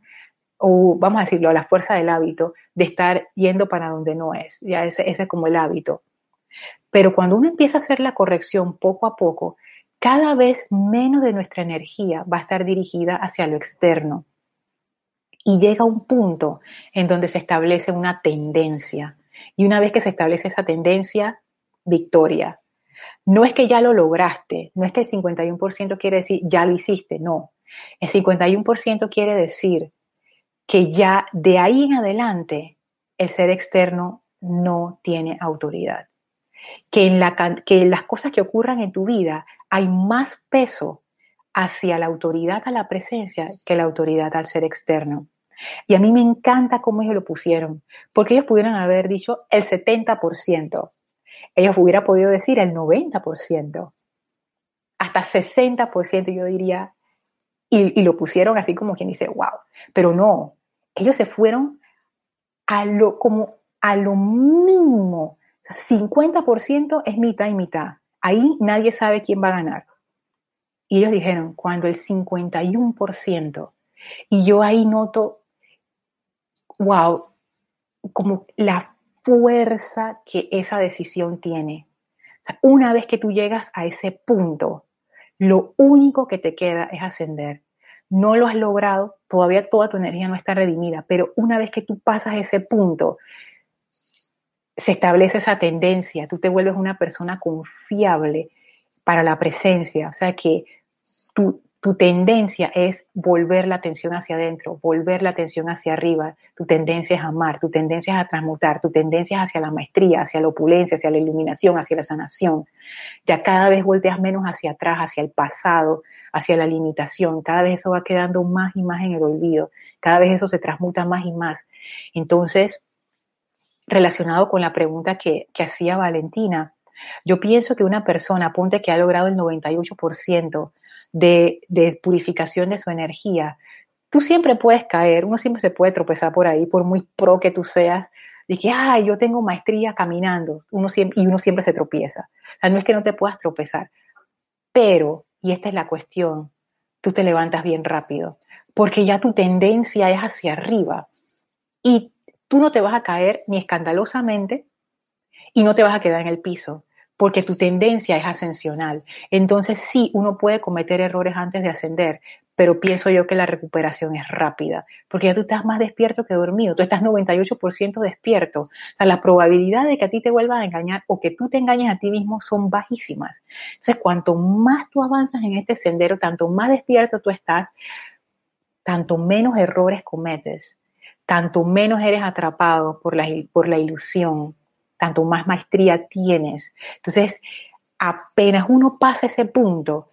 o vamos a decirlo, a la fuerza del hábito, de estar yendo para donde no es. Ya ese, ese es como el hábito. Pero cuando uno empieza a hacer la corrección poco a poco, cada vez menos de nuestra energía va a estar dirigida hacia lo externo. Y llega un punto en donde se establece una tendencia. Y una vez que se establece esa tendencia, victoria. No es que ya lo lograste, no es que el 51% quiere decir ya lo hiciste, no. El 51% quiere decir que ya de ahí en adelante el ser externo no tiene autoridad. Que en, la, que las cosas que ocurran en tu vida hay más peso hacia la autoridad a la presencia que la autoridad al ser externo. Y a mí me encanta cómo ellos lo pusieron, porque ellos pudieran haber dicho el 70%, ellos hubieran podido decir el 90%, hasta 60% yo diría, y, lo pusieron así como quien dice, wow, pero no, ellos se fueron a lo, como a lo mínimo, 50% es mitad y mitad, ahí nadie sabe quién va a ganar. Y ellos dijeron, cuando el 51%, y yo ahí noto, wow, como la fuerza que esa decisión tiene. una vez que tú llegas a ese punto, lo único que te queda es ascender. No lo has logrado, todavía toda tu energía no está redimida, pero una vez que tú pasas ese punto, se establece esa tendencia, tú te vuelves una persona confiable para la presencia, o sea que tu, tu tendencia es volver la atención hacia adentro, volver la atención hacia arriba, tu tendencia es amar, tu tendencia es a transmutar, tu tendencia es hacia la maestría, hacia la opulencia, hacia la iluminación, hacia la sanación. Ya cada vez volteas menos hacia atrás, hacia el pasado, hacia la limitación, cada vez eso va quedando más y más en el olvido, cada vez eso se transmuta más y más. Entonces, relacionado con la pregunta que, hacía Valentina. Yo pienso que una persona, apunte que ha logrado el 98% de, de purificación de su energía, tú siempre puedes caer, uno siempre se puede tropezar por ahí, por muy pro que tú seas, de que, ay, yo tengo maestría caminando, uno siempre, y uno siempre se tropieza. O sea, no es que no te puedas tropezar, pero, y esta es la cuestión, tú te levantas bien rápido, porque ya tu tendencia es hacia arriba y tú no te vas a caer ni escandalosamente y no te vas a quedar en el piso, porque tu tendencia es ascensional. Entonces sí, uno puede cometer errores antes de ascender, pero pienso yo que la recuperación es rápida, porque ya tú estás más despierto que dormido, tú estás 98% despierto. O sea, la probabilidad de que a ti te vuelvan a engañar o que tú te engañes a ti mismo son bajísimas. Entonces, cuanto más tú avanzas en este sendero, tanto más despierto tú estás, tanto menos errores cometes tanto menos eres atrapado por la, por la ilusión, tanto más maestría tienes. Entonces, apenas uno pasa ese punto,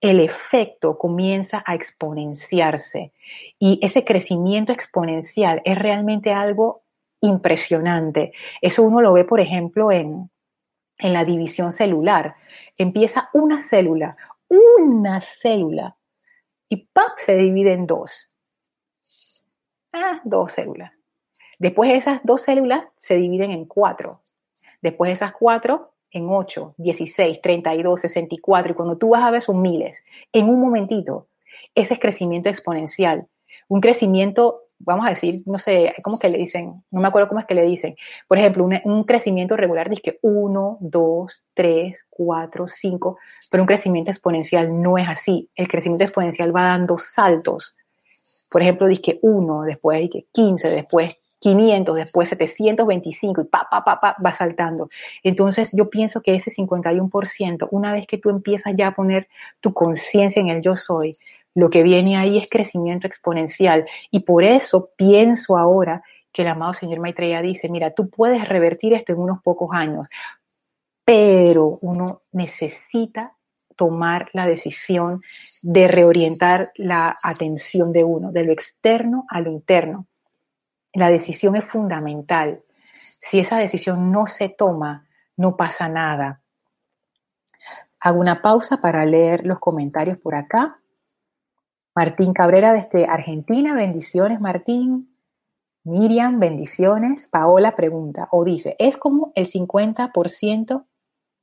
el efecto comienza a exponenciarse y ese crecimiento exponencial es realmente algo impresionante. Eso uno lo ve, por ejemplo, en, en la división celular. Empieza una célula, una célula, y ¡pap! se divide en dos. Ah, dos células. Después esas dos células se dividen en cuatro. Después esas cuatro en 8, 16, 32, 64, y cuando tú vas a ver son miles. En un momentito, ese es crecimiento exponencial. Un crecimiento, vamos a decir, no sé, ¿cómo que le dicen? No me acuerdo cómo es que le dicen. Por ejemplo, un, crecimiento regular dice que 1, 2, 3, 4, 5, pero un crecimiento exponencial no es así. El crecimiento exponencial va dando saltos por ejemplo, que 1, después que 15, después 500, después 725 y pa, pa, pa, pa, va saltando. Entonces yo pienso que ese 51%, una vez que tú empiezas ya a poner tu conciencia en el yo soy, lo que viene ahí es crecimiento exponencial. Y por eso pienso ahora que el amado señor Maitreya dice, mira, tú puedes revertir esto en unos pocos años, pero uno necesita tomar la decisión de reorientar la atención de uno, de lo externo a lo interno. La decisión es fundamental. Si esa decisión no se toma, no pasa nada. Hago una pausa para leer los comentarios por acá. Martín Cabrera desde Argentina, bendiciones Martín. Miriam, bendiciones. Paola pregunta o dice, ¿es como el 50%?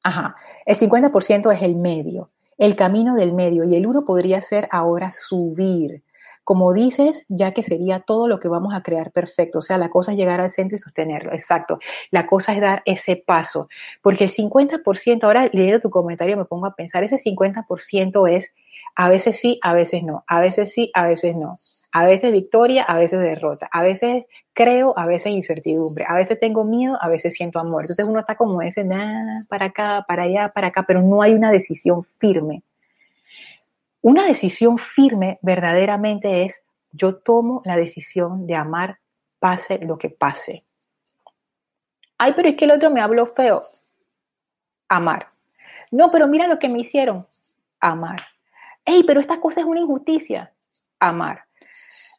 Ajá, el 50% es el medio, el camino del medio y el uno podría ser ahora subir. Como dices, ya que sería todo lo que vamos a crear perfecto. O sea, la cosa es llegar al centro y sostenerlo. Exacto. La cosa es dar ese paso. Porque el 50%, ahora leyendo tu comentario me pongo a pensar, ese 50% es a veces sí, a veces no. A veces sí, a veces no. A veces victoria, a veces derrota. A veces creo, a veces incertidumbre. A veces tengo miedo, a veces siento amor. Entonces uno está como ese, nada, para acá, para allá, para acá, pero no hay una decisión firme. Una decisión firme verdaderamente es, yo tomo la decisión de amar pase lo que pase. Ay, pero es que el otro me habló feo. Amar. No, pero mira lo que me hicieron. Amar. Ey, pero esta cosa es una injusticia. Amar.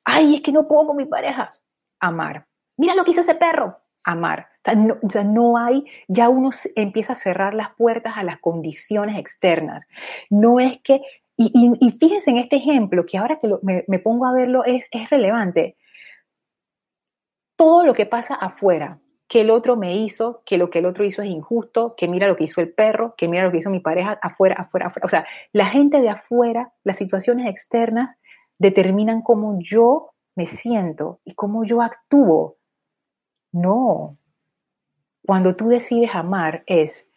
Ay, es que no puedo con mi pareja. Amar. Mira lo que hizo ese perro. Amar. O sea, no, hay, ya uno empieza a cerrar las puertas a las condiciones externas. No es que, y, fíjense en este ejemplo, que ahora que me, pongo a verlo es, es relevante. Todo lo que pasa afuera, que el otro me hizo, que lo que el otro hizo es injusto, que mira lo que hizo el perro, que mira lo que hizo mi pareja, afuera, afuera, afuera. O sea, la gente de afuera, las situaciones externas, determinan cómo yo me siento y cómo yo actúo. No. Cuando tú decides amar es,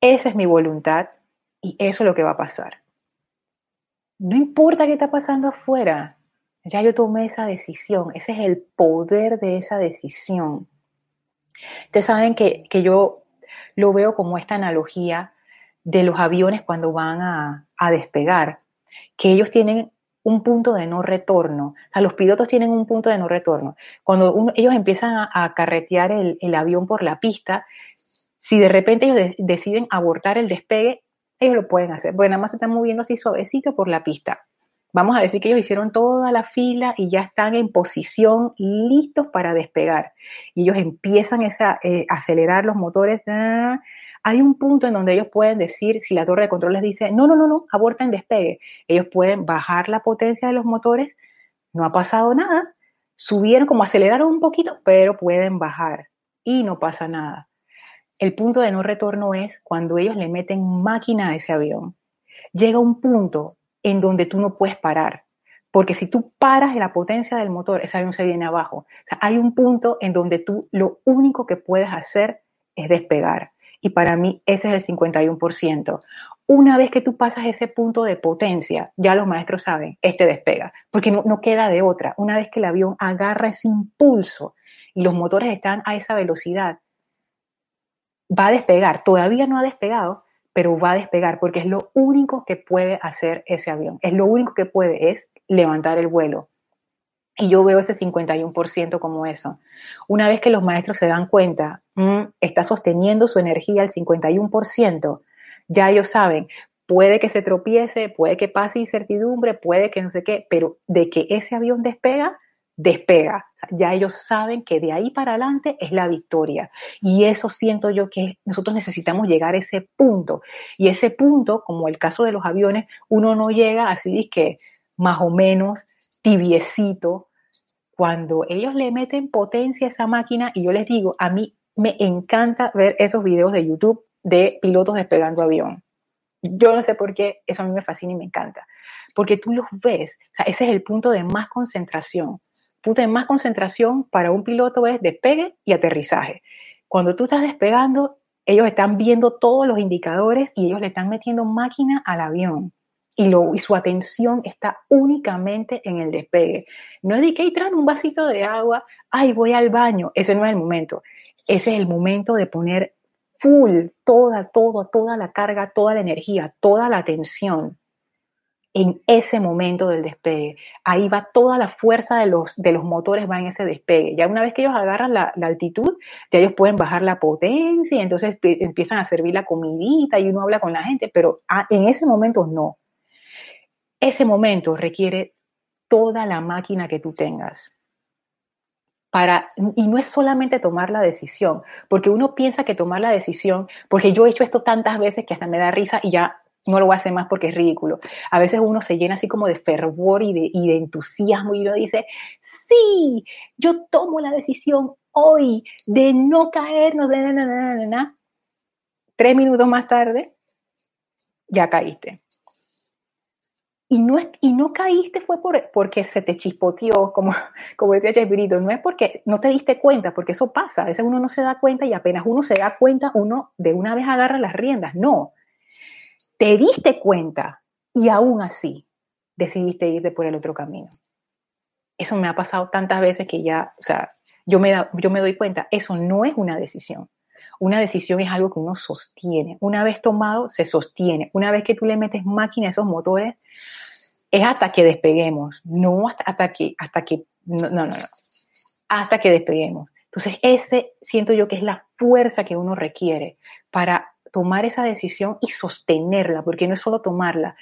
esa es mi voluntad y eso es lo que va a pasar. No importa qué está pasando afuera, ya yo tomé esa decisión, ese es el poder de esa decisión. Ustedes saben que, yo lo veo como esta analogía de los aviones cuando van a, a despegar, que ellos tienen un punto de no retorno. O sea, los pilotos tienen un punto de no retorno. Cuando ellos empiezan a, carretear el, avión por la pista, si de repente ellos deciden abortar el despegue, ellos lo pueden hacer. Bueno, nada más se están moviendo así suavecito por la pista. Vamos a decir que ellos hicieron toda la fila y ya están en posición, listos para despegar. Y ellos empiezan a eh, acelerar los motores. ¡ah! hay un punto en donde ellos pueden decir, si la torre de control les dice, no, no, no, no, aborta despegue, ellos pueden bajar la potencia de los motores, no ha pasado nada, subieron como aceleraron un poquito, pero pueden bajar y no pasa nada. El punto de no retorno es cuando ellos le meten máquina a ese avión. Llega un punto en donde tú no puedes parar, porque si tú paras la potencia del motor, ese avión se viene abajo. O sea, hay un punto en donde tú lo único que puedes hacer es despegar y para mí ese es el 51%. Una vez que tú pasas ese punto de potencia, ya los maestros saben, este despega, porque no, no queda de otra. Una vez que el avión agarra ese impulso y los motores están a esa velocidad, va a despegar. Todavía no ha despegado, pero va a despegar porque es lo único que puede hacer ese avión. Es lo único que puede, es levantar el vuelo. Y yo veo ese 51% como eso. Una vez que los maestros se dan cuenta, mm, está sosteniendo su energía al 51%, ya ellos saben, puede que se tropiece, puede que pase incertidumbre, puede que no sé qué, pero de que ese avión despega, despega. ya ellos saben que de ahí para adelante es la victoria. Y eso siento yo que nosotros necesitamos llegar a ese punto. Y ese punto, como el caso de los aviones, uno no llega así, que más o menos tibiecito, cuando ellos le meten potencia a esa máquina, y yo les digo, a mí me encanta ver esos videos de YouTube de pilotos despegando avión. Yo no sé por qué, eso a mí me fascina y me encanta. Porque tú los ves, ese es el punto de más concentración. De más concentración para un piloto es despegue y aterrizaje. Cuando tú estás despegando, ellos están viendo todos los indicadores y ellos le están metiendo máquina al avión y, su atención está únicamente en el despegue. No es de que traen un vasito de agua, ay, voy al baño. Ese no es el momento. Ese es el momento de poner full toda, toda, toda la carga, toda la energía, toda la atención en ese momento del despegue. Ahí va toda la fuerza de los, de los motores, va en ese despegue. Ya una vez que ellos agarran la, altitud, ya ellos pueden bajar la potencia y entonces empiezan a servir la comidita y uno habla con la gente, pero ah, en ese momento no. Ese momento requiere toda la máquina que tú tengas. para, y no es solamente tomar la decisión, porque uno piensa que tomar la decisión, porque yo he hecho esto tantas veces que hasta me da risa y ya no lo voy a hacer más porque es ridículo. A veces uno se llena así como de fervor y de, y de entusiasmo y uno dice, sí, yo tomo la decisión hoy de no caernos, de na, Tres minutos más tarde, ya caíste. Y no, y no caíste fue por, porque se te chispoteó, como, como decía Chespirito, no es porque no te diste cuenta, porque eso pasa, a veces uno no se da cuenta y apenas uno se da cuenta, uno de una vez agarra las riendas, no, te diste cuenta y aún así decidiste irte por el otro camino. Eso me ha pasado tantas veces que ya, o sea, yo me, yo me doy cuenta, eso no es una decisión. Una decisión es algo que uno sostiene. Una vez tomado, se sostiene. Una vez que tú le metes máquina a esos motores, es hasta que despeguemos, no hasta, que, hasta que, no, no, no, hasta que despeguemos. Entonces, ese siento yo que es la fuerza que uno requiere para tomar esa decisión y sostenerla, porque no es solo tomarla.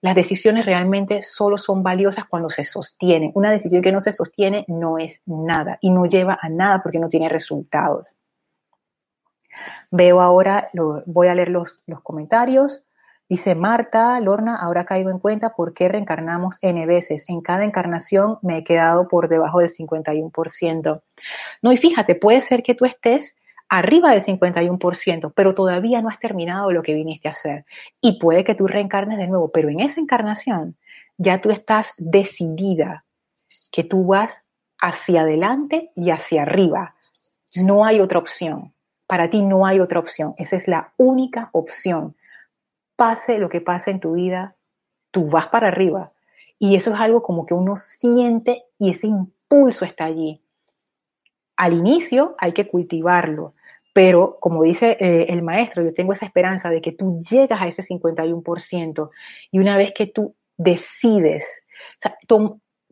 Las decisiones realmente solo son valiosas cuando se sostienen. Una decisión que no se sostiene no es nada y no lleva a nada porque no tiene resultados. Veo ahora, voy a leer los, los comentarios. Dice Marta, Lorna, ahora caigo en cuenta por qué reencarnamos N veces. En cada encarnación me he quedado por debajo del 51%. No, y fíjate, puede ser que tú estés arriba del 51%, pero todavía no has terminado lo que viniste a hacer. Y puede que tú reencarnes de nuevo, pero en esa encarnación ya tú estás decidida que tú vas hacia adelante y hacia arriba. No hay otra opción. Para ti no hay otra opción. Esa es la única opción. Pase lo que pase en tu vida, tú vas para arriba. Y eso es algo como que uno siente y ese impulso está allí. Al inicio hay que cultivarlo, pero como dice eh, el maestro, yo tengo esa esperanza de que tú llegas a ese 51% y una vez que tú decides,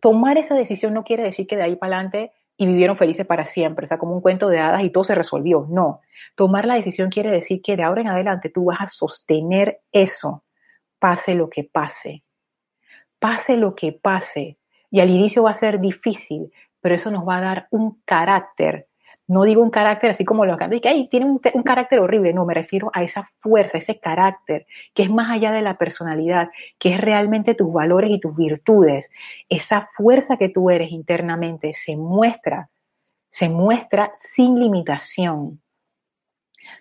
tomar esa decisión no quiere decir que de ahí para adelante y vivieron felices para siempre, o sea, como un cuento de hadas y todo se resolvió. No, tomar la decisión quiere decir que de ahora en adelante tú vas a sostener eso, pase lo que pase, pase lo que pase. Y al inicio va a ser difícil, pero eso nos va a dar un carácter no digo un carácter así como lo que que tiene un, un, carácter horrible, no, me refiero a esa fuerza, ese carácter que es más allá de la personalidad, que es realmente tus valores y tus virtudes. Esa fuerza que tú eres internamente se muestra, se muestra sin limitación.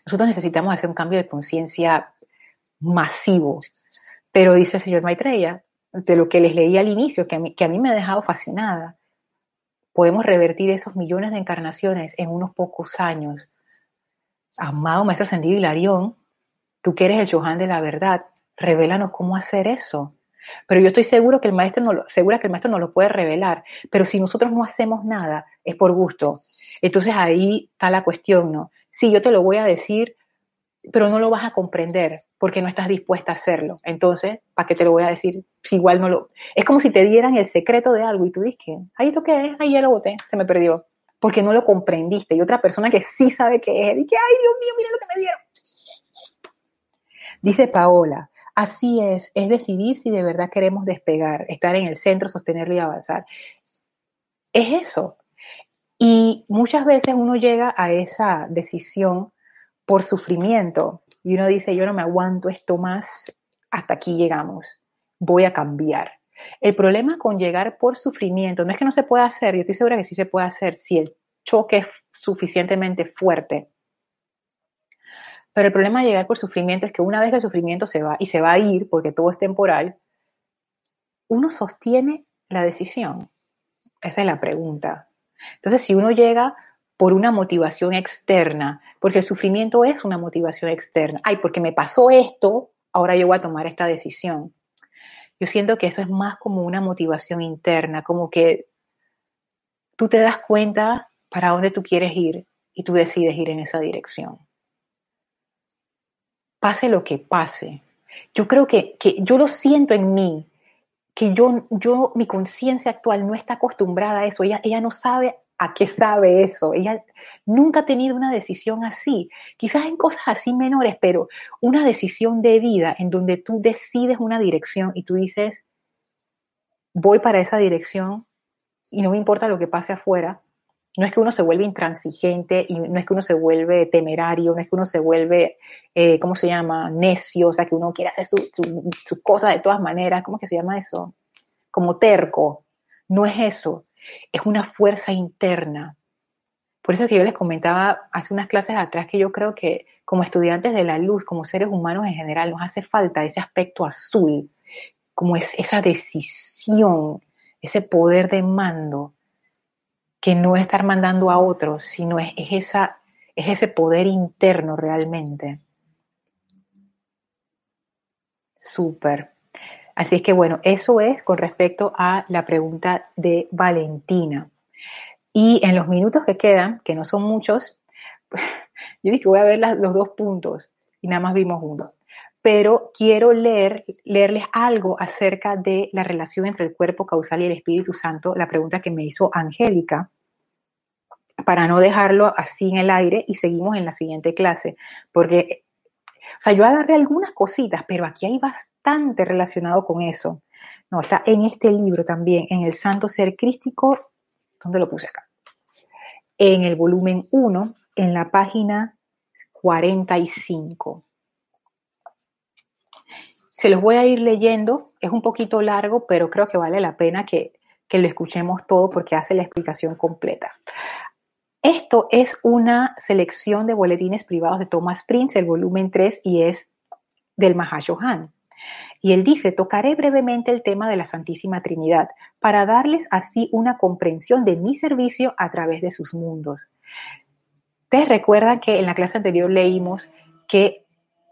Nosotros necesitamos hacer un cambio de conciencia masivo, pero dice el señor Maitreya, de lo que les leí al inicio, que a mí, que a mí me ha dejado fascinada, podemos revertir esos millones de encarnaciones en unos pocos años. Amado Maestro Ascendido Hilarión, tú que eres el Johan de la verdad, revélanos cómo hacer eso. Pero yo estoy seguro que el maestro no lo, segura que el maestro no lo puede revelar. Pero si nosotros no hacemos nada, es por gusto. Entonces ahí está la cuestión, ¿no? Sí, yo te lo voy a decir, pero no lo vas a comprender porque no estás dispuesta a hacerlo. Entonces, ¿para qué te lo voy a decir? Si igual no lo... Es como si te dieran el secreto de algo y tú dices, ahí esto qué es, ahí ya lo boté, se me perdió, porque no lo comprendiste. Y otra persona que sí sabe qué es, dice, ay Dios mío, mira lo que me dieron. Dice Paola, así es, es decidir si de verdad queremos despegar, estar en el centro, sostenerlo y avanzar. Es eso. Y muchas veces uno llega a esa decisión por sufrimiento, y uno dice, yo no me aguanto esto más, hasta aquí llegamos, voy a cambiar. El problema con llegar por sufrimiento no es que no se pueda hacer, yo estoy segura que sí se puede hacer si el choque es suficientemente fuerte. Pero el problema de llegar por sufrimiento es que una vez que el sufrimiento se va y se va a ir, porque todo es temporal, uno sostiene la decisión. Esa es la pregunta. Entonces, si uno llega por una motivación externa, porque el sufrimiento es una motivación externa. Ay, porque me pasó esto, ahora yo voy a tomar esta decisión. Yo siento que eso es más como una motivación interna, como que tú te das cuenta para dónde tú quieres ir y tú decides ir en esa dirección. Pase lo que pase. Yo creo que, que yo lo siento en mí, que yo, yo mi conciencia actual no está acostumbrada a eso. Ella, ella no sabe a qué sabe eso. Ella nunca ha tenido una decisión así, quizás en cosas así menores, pero una decisión de vida en donde tú decides una dirección y tú dices, voy para esa dirección y no me importa lo que pase afuera, No es que uno se vuelve intransigente y no es que uno se vuelve temerario, no es que uno se vuelve, eh, ¿cómo se llama? Necio, o sea, que uno quiere hacer sus su, cosas de todas maneras. ¿Cómo que se llama eso? Como terco. No es eso. Es una fuerza interna. Por eso que yo les comentaba hace unas clases atrás que yo creo que como estudiantes de la luz, como seres humanos en general, nos hace falta ese aspecto azul, como es esa decisión, ese poder de mando que no es estar mandando a otros, sino es, esa, es ese poder interno realmente. Súper. Así es que bueno, eso es con respecto a la pregunta de Valentina. Y en los minutos que quedan, que no son muchos, yo dije que voy a ver los dos puntos y nada más vimos uno. Pero quiero leer, leerles algo acerca de la relación entre el cuerpo causal y el Espíritu Santo, la pregunta que me hizo Angélica, para no dejarlo así en el aire y seguimos en la siguiente clase. Porque, o sea, yo agarré algunas cositas, pero aquí hay bastante relacionado con eso. No, está en este libro también, en el Santo Ser Crístico, ¿dónde lo puse acá? En el volumen 1, en la página 45. Se los voy a ir leyendo, es un poquito largo, pero creo que vale la pena que, lo escuchemos todo porque hace la explicación completa. Esto es una selección de boletines privados de Thomas Prince, el volumen 3, y es del Mahashohan. Y él dice, tocaré brevemente el tema de la Santísima Trinidad para darles así una comprensión de mi servicio a través de sus mundos. Ustedes recuerdan que en la clase anterior leímos que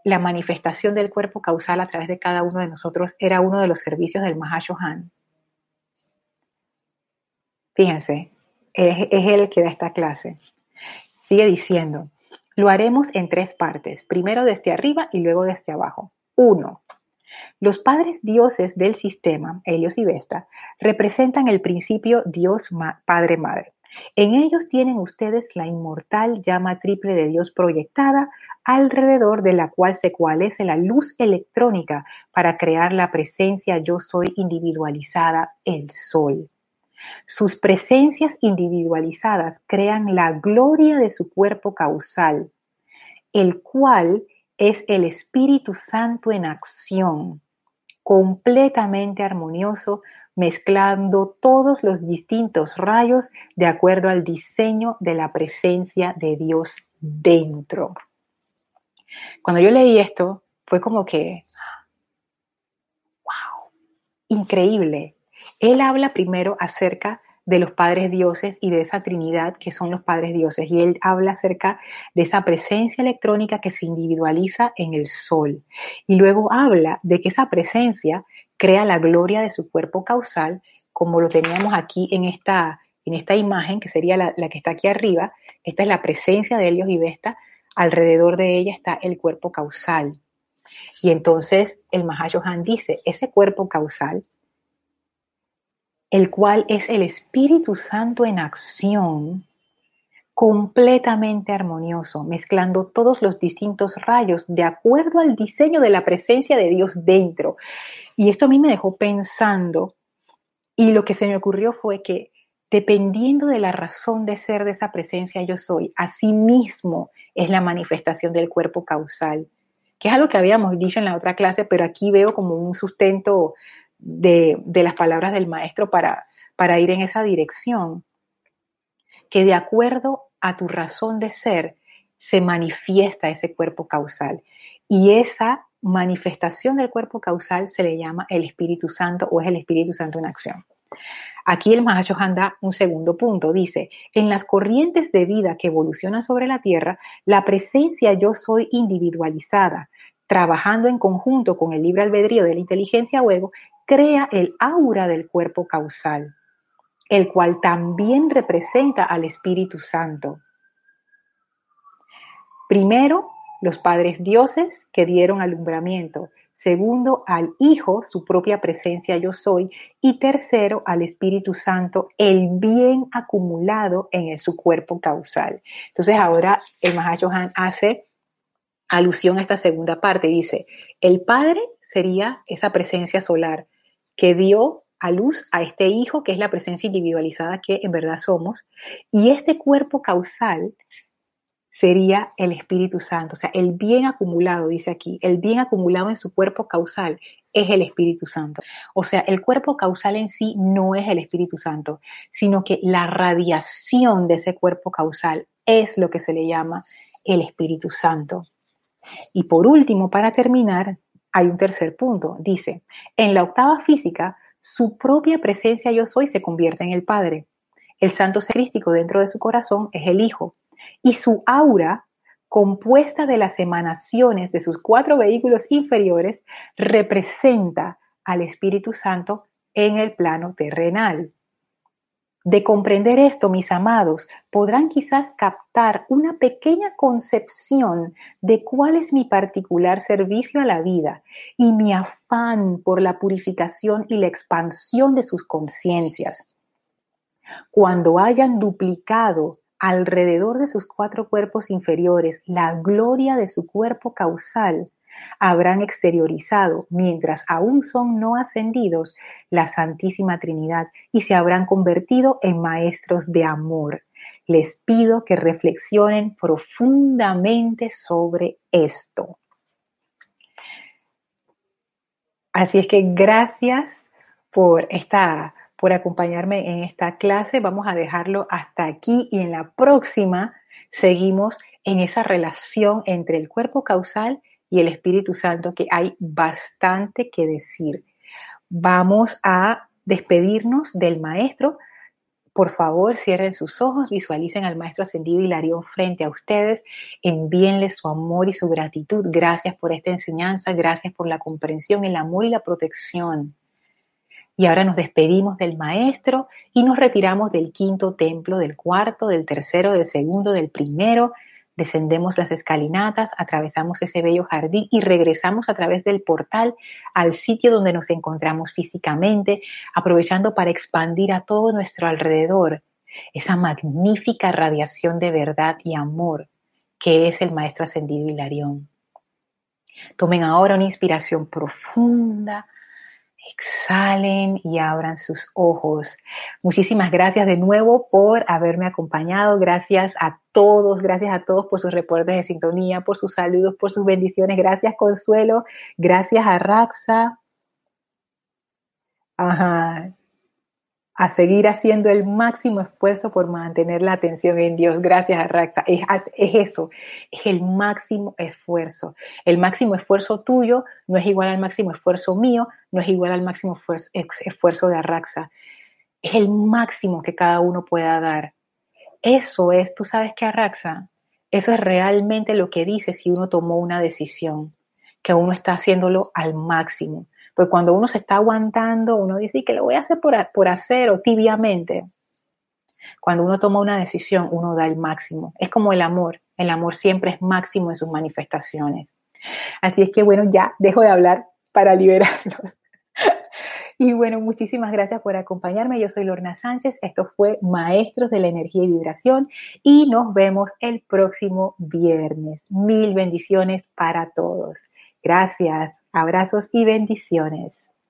la manifestación del cuerpo causal a través de cada uno de nosotros era uno de los servicios del Mahashohan. Fíjense, es, es el que da esta clase. Sigue diciendo, lo haremos en tres partes, primero desde arriba y luego desde abajo. Uno, los padres dioses del sistema, Helios y Vesta, representan el principio Dios Padre Madre. En ellos tienen ustedes la inmortal llama triple de Dios proyectada, alrededor de la cual se coalesce la luz electrónica para crear la presencia yo soy individualizada, el sol. Sus presencias individualizadas crean la gloria de su cuerpo causal, el cual es el Espíritu Santo en acción, completamente armonioso, mezclando todos los distintos rayos de acuerdo al diseño de la presencia de Dios dentro. Cuando yo leí esto, fue como que, wow, increíble. Él habla primero acerca de los padres dioses y de esa Trinidad que son los padres dioses. Y él habla acerca de esa presencia electrónica que se individualiza en el sol. Y luego habla de que esa presencia crea la gloria de su cuerpo causal, como lo teníamos aquí en esta, en esta imagen, que sería la, que está aquí arriba. Esta es la presencia de Helios y Vesta. Alrededor de ella está el cuerpo causal. Y entonces el Mahashohan dice, ese cuerpo causal, el cual es el Espíritu Santo en acción, completamente armonioso, mezclando todos los distintos rayos de acuerdo al diseño de la presencia de Dios dentro. Y esto a mí me dejó pensando y lo que se me ocurrió fue que dependiendo de la razón de ser de esa presencia yo soy, así mismo es la manifestación del cuerpo causal, que es algo que habíamos dicho en la otra clase, pero aquí veo como un sustento de, las palabras del maestro para, para ir en esa dirección, que de acuerdo a tu razón de ser, se manifiesta ese cuerpo causal. Y esa manifestación del cuerpo causal se le llama el Espíritu Santo o es el Espíritu Santo en acción. Aquí el Mahashohan da un segundo punto. Dice, en las corrientes de vida que evolucionan sobre la Tierra, la presencia yo soy individualizada, trabajando en conjunto con el libre albedrío de la inteligencia o crea el aura del cuerpo causal el cual también representa al Espíritu Santo. Primero, los padres dioses que dieron alumbramiento. Segundo, al Hijo, su propia presencia yo soy. Y tercero, al Espíritu Santo, el bien acumulado en su cuerpo causal. Entonces ahora el Mahashohan hace alusión a esta segunda parte. Dice, el Padre sería esa presencia solar que dio a luz a este hijo que es la presencia individualizada que en verdad somos y este cuerpo causal sería el Espíritu Santo, o sea, el bien acumulado, dice aquí, el bien acumulado en su cuerpo causal es el Espíritu Santo. O sea, el cuerpo causal en sí no es el Espíritu Santo, sino que la radiación de ese cuerpo causal es lo que se le llama el Espíritu Santo. Y por último, para terminar, hay un tercer punto. Dice, en la octava física, su propia presencia yo soy se convierte en el Padre. El santo crístico dentro de su corazón es el Hijo. Y su aura, compuesta de las emanaciones de sus cuatro vehículos inferiores, representa al Espíritu Santo en el plano terrenal. De comprender esto, mis amados, podrán quizás captar una pequeña concepción de cuál es mi particular servicio a la vida y mi afán por la purificación y la expansión de sus conciencias. Cuando hayan duplicado alrededor de sus cuatro cuerpos inferiores la gloria de su cuerpo causal, habrán exteriorizado, mientras aún son no ascendidos, la Santísima Trinidad y se habrán convertido en maestros de amor. Les pido que reflexionen profundamente sobre esto. Así es que gracias por esta por acompañarme en esta clase. Vamos a dejarlo hasta aquí y en la próxima seguimos en esa relación entre el cuerpo causal y el Espíritu Santo, que hay bastante que decir. Vamos a despedirnos del Maestro. Por favor, cierren sus ojos, visualicen al Maestro Ascendido Hilarión frente a ustedes, envíenle su amor y su gratitud. Gracias por esta enseñanza, gracias por la comprensión, el amor y la protección. Y ahora nos despedimos del Maestro y nos retiramos del quinto templo, del cuarto, del tercero, del segundo, del primero, descendemos las escalinatas, atravesamos ese bello jardín y regresamos a través del portal al sitio donde nos encontramos físicamente, aprovechando para expandir a todo nuestro alrededor esa magnífica radiación de verdad y amor que es el Maestro Ascendido Hilarión. Tomen ahora una inspiración profunda, exhalen y abran sus ojos. Muchísimas gracias de nuevo por haberme acompañado. Gracias a todos, gracias a todos por sus reportes de sintonía, por sus saludos, por sus bendiciones. Gracias Consuelo, gracias a Raxa. Ajá a seguir haciendo el máximo esfuerzo por mantener la atención en Dios. Gracias, Raxa. Es, es, eso, es el máximo esfuerzo. El máximo esfuerzo tuyo no es igual al máximo esfuerzo mío, no es igual al máximo esfuerzo, esfuerzo de Arraxa. Es el máximo que cada uno pueda dar. Eso es, tú sabes que Arraxa, eso es realmente lo que dice si uno tomó una decisión, que uno está haciéndolo al máximo. Pues cuando uno se está aguantando, uno dice que lo voy a hacer por, por hacer o tibiamente. Cuando uno toma una decisión, uno da el máximo. Es como el amor. El amor siempre es máximo en sus manifestaciones. Así es que bueno, ya dejo de hablar para liberarlos. Y bueno, muchísimas gracias por acompañarme. Yo soy Lorna Sánchez. Esto fue Maestros de la Energía y Vibración y nos vemos el próximo viernes. Mil bendiciones para todos. Gracias. Abrazos y bendiciones.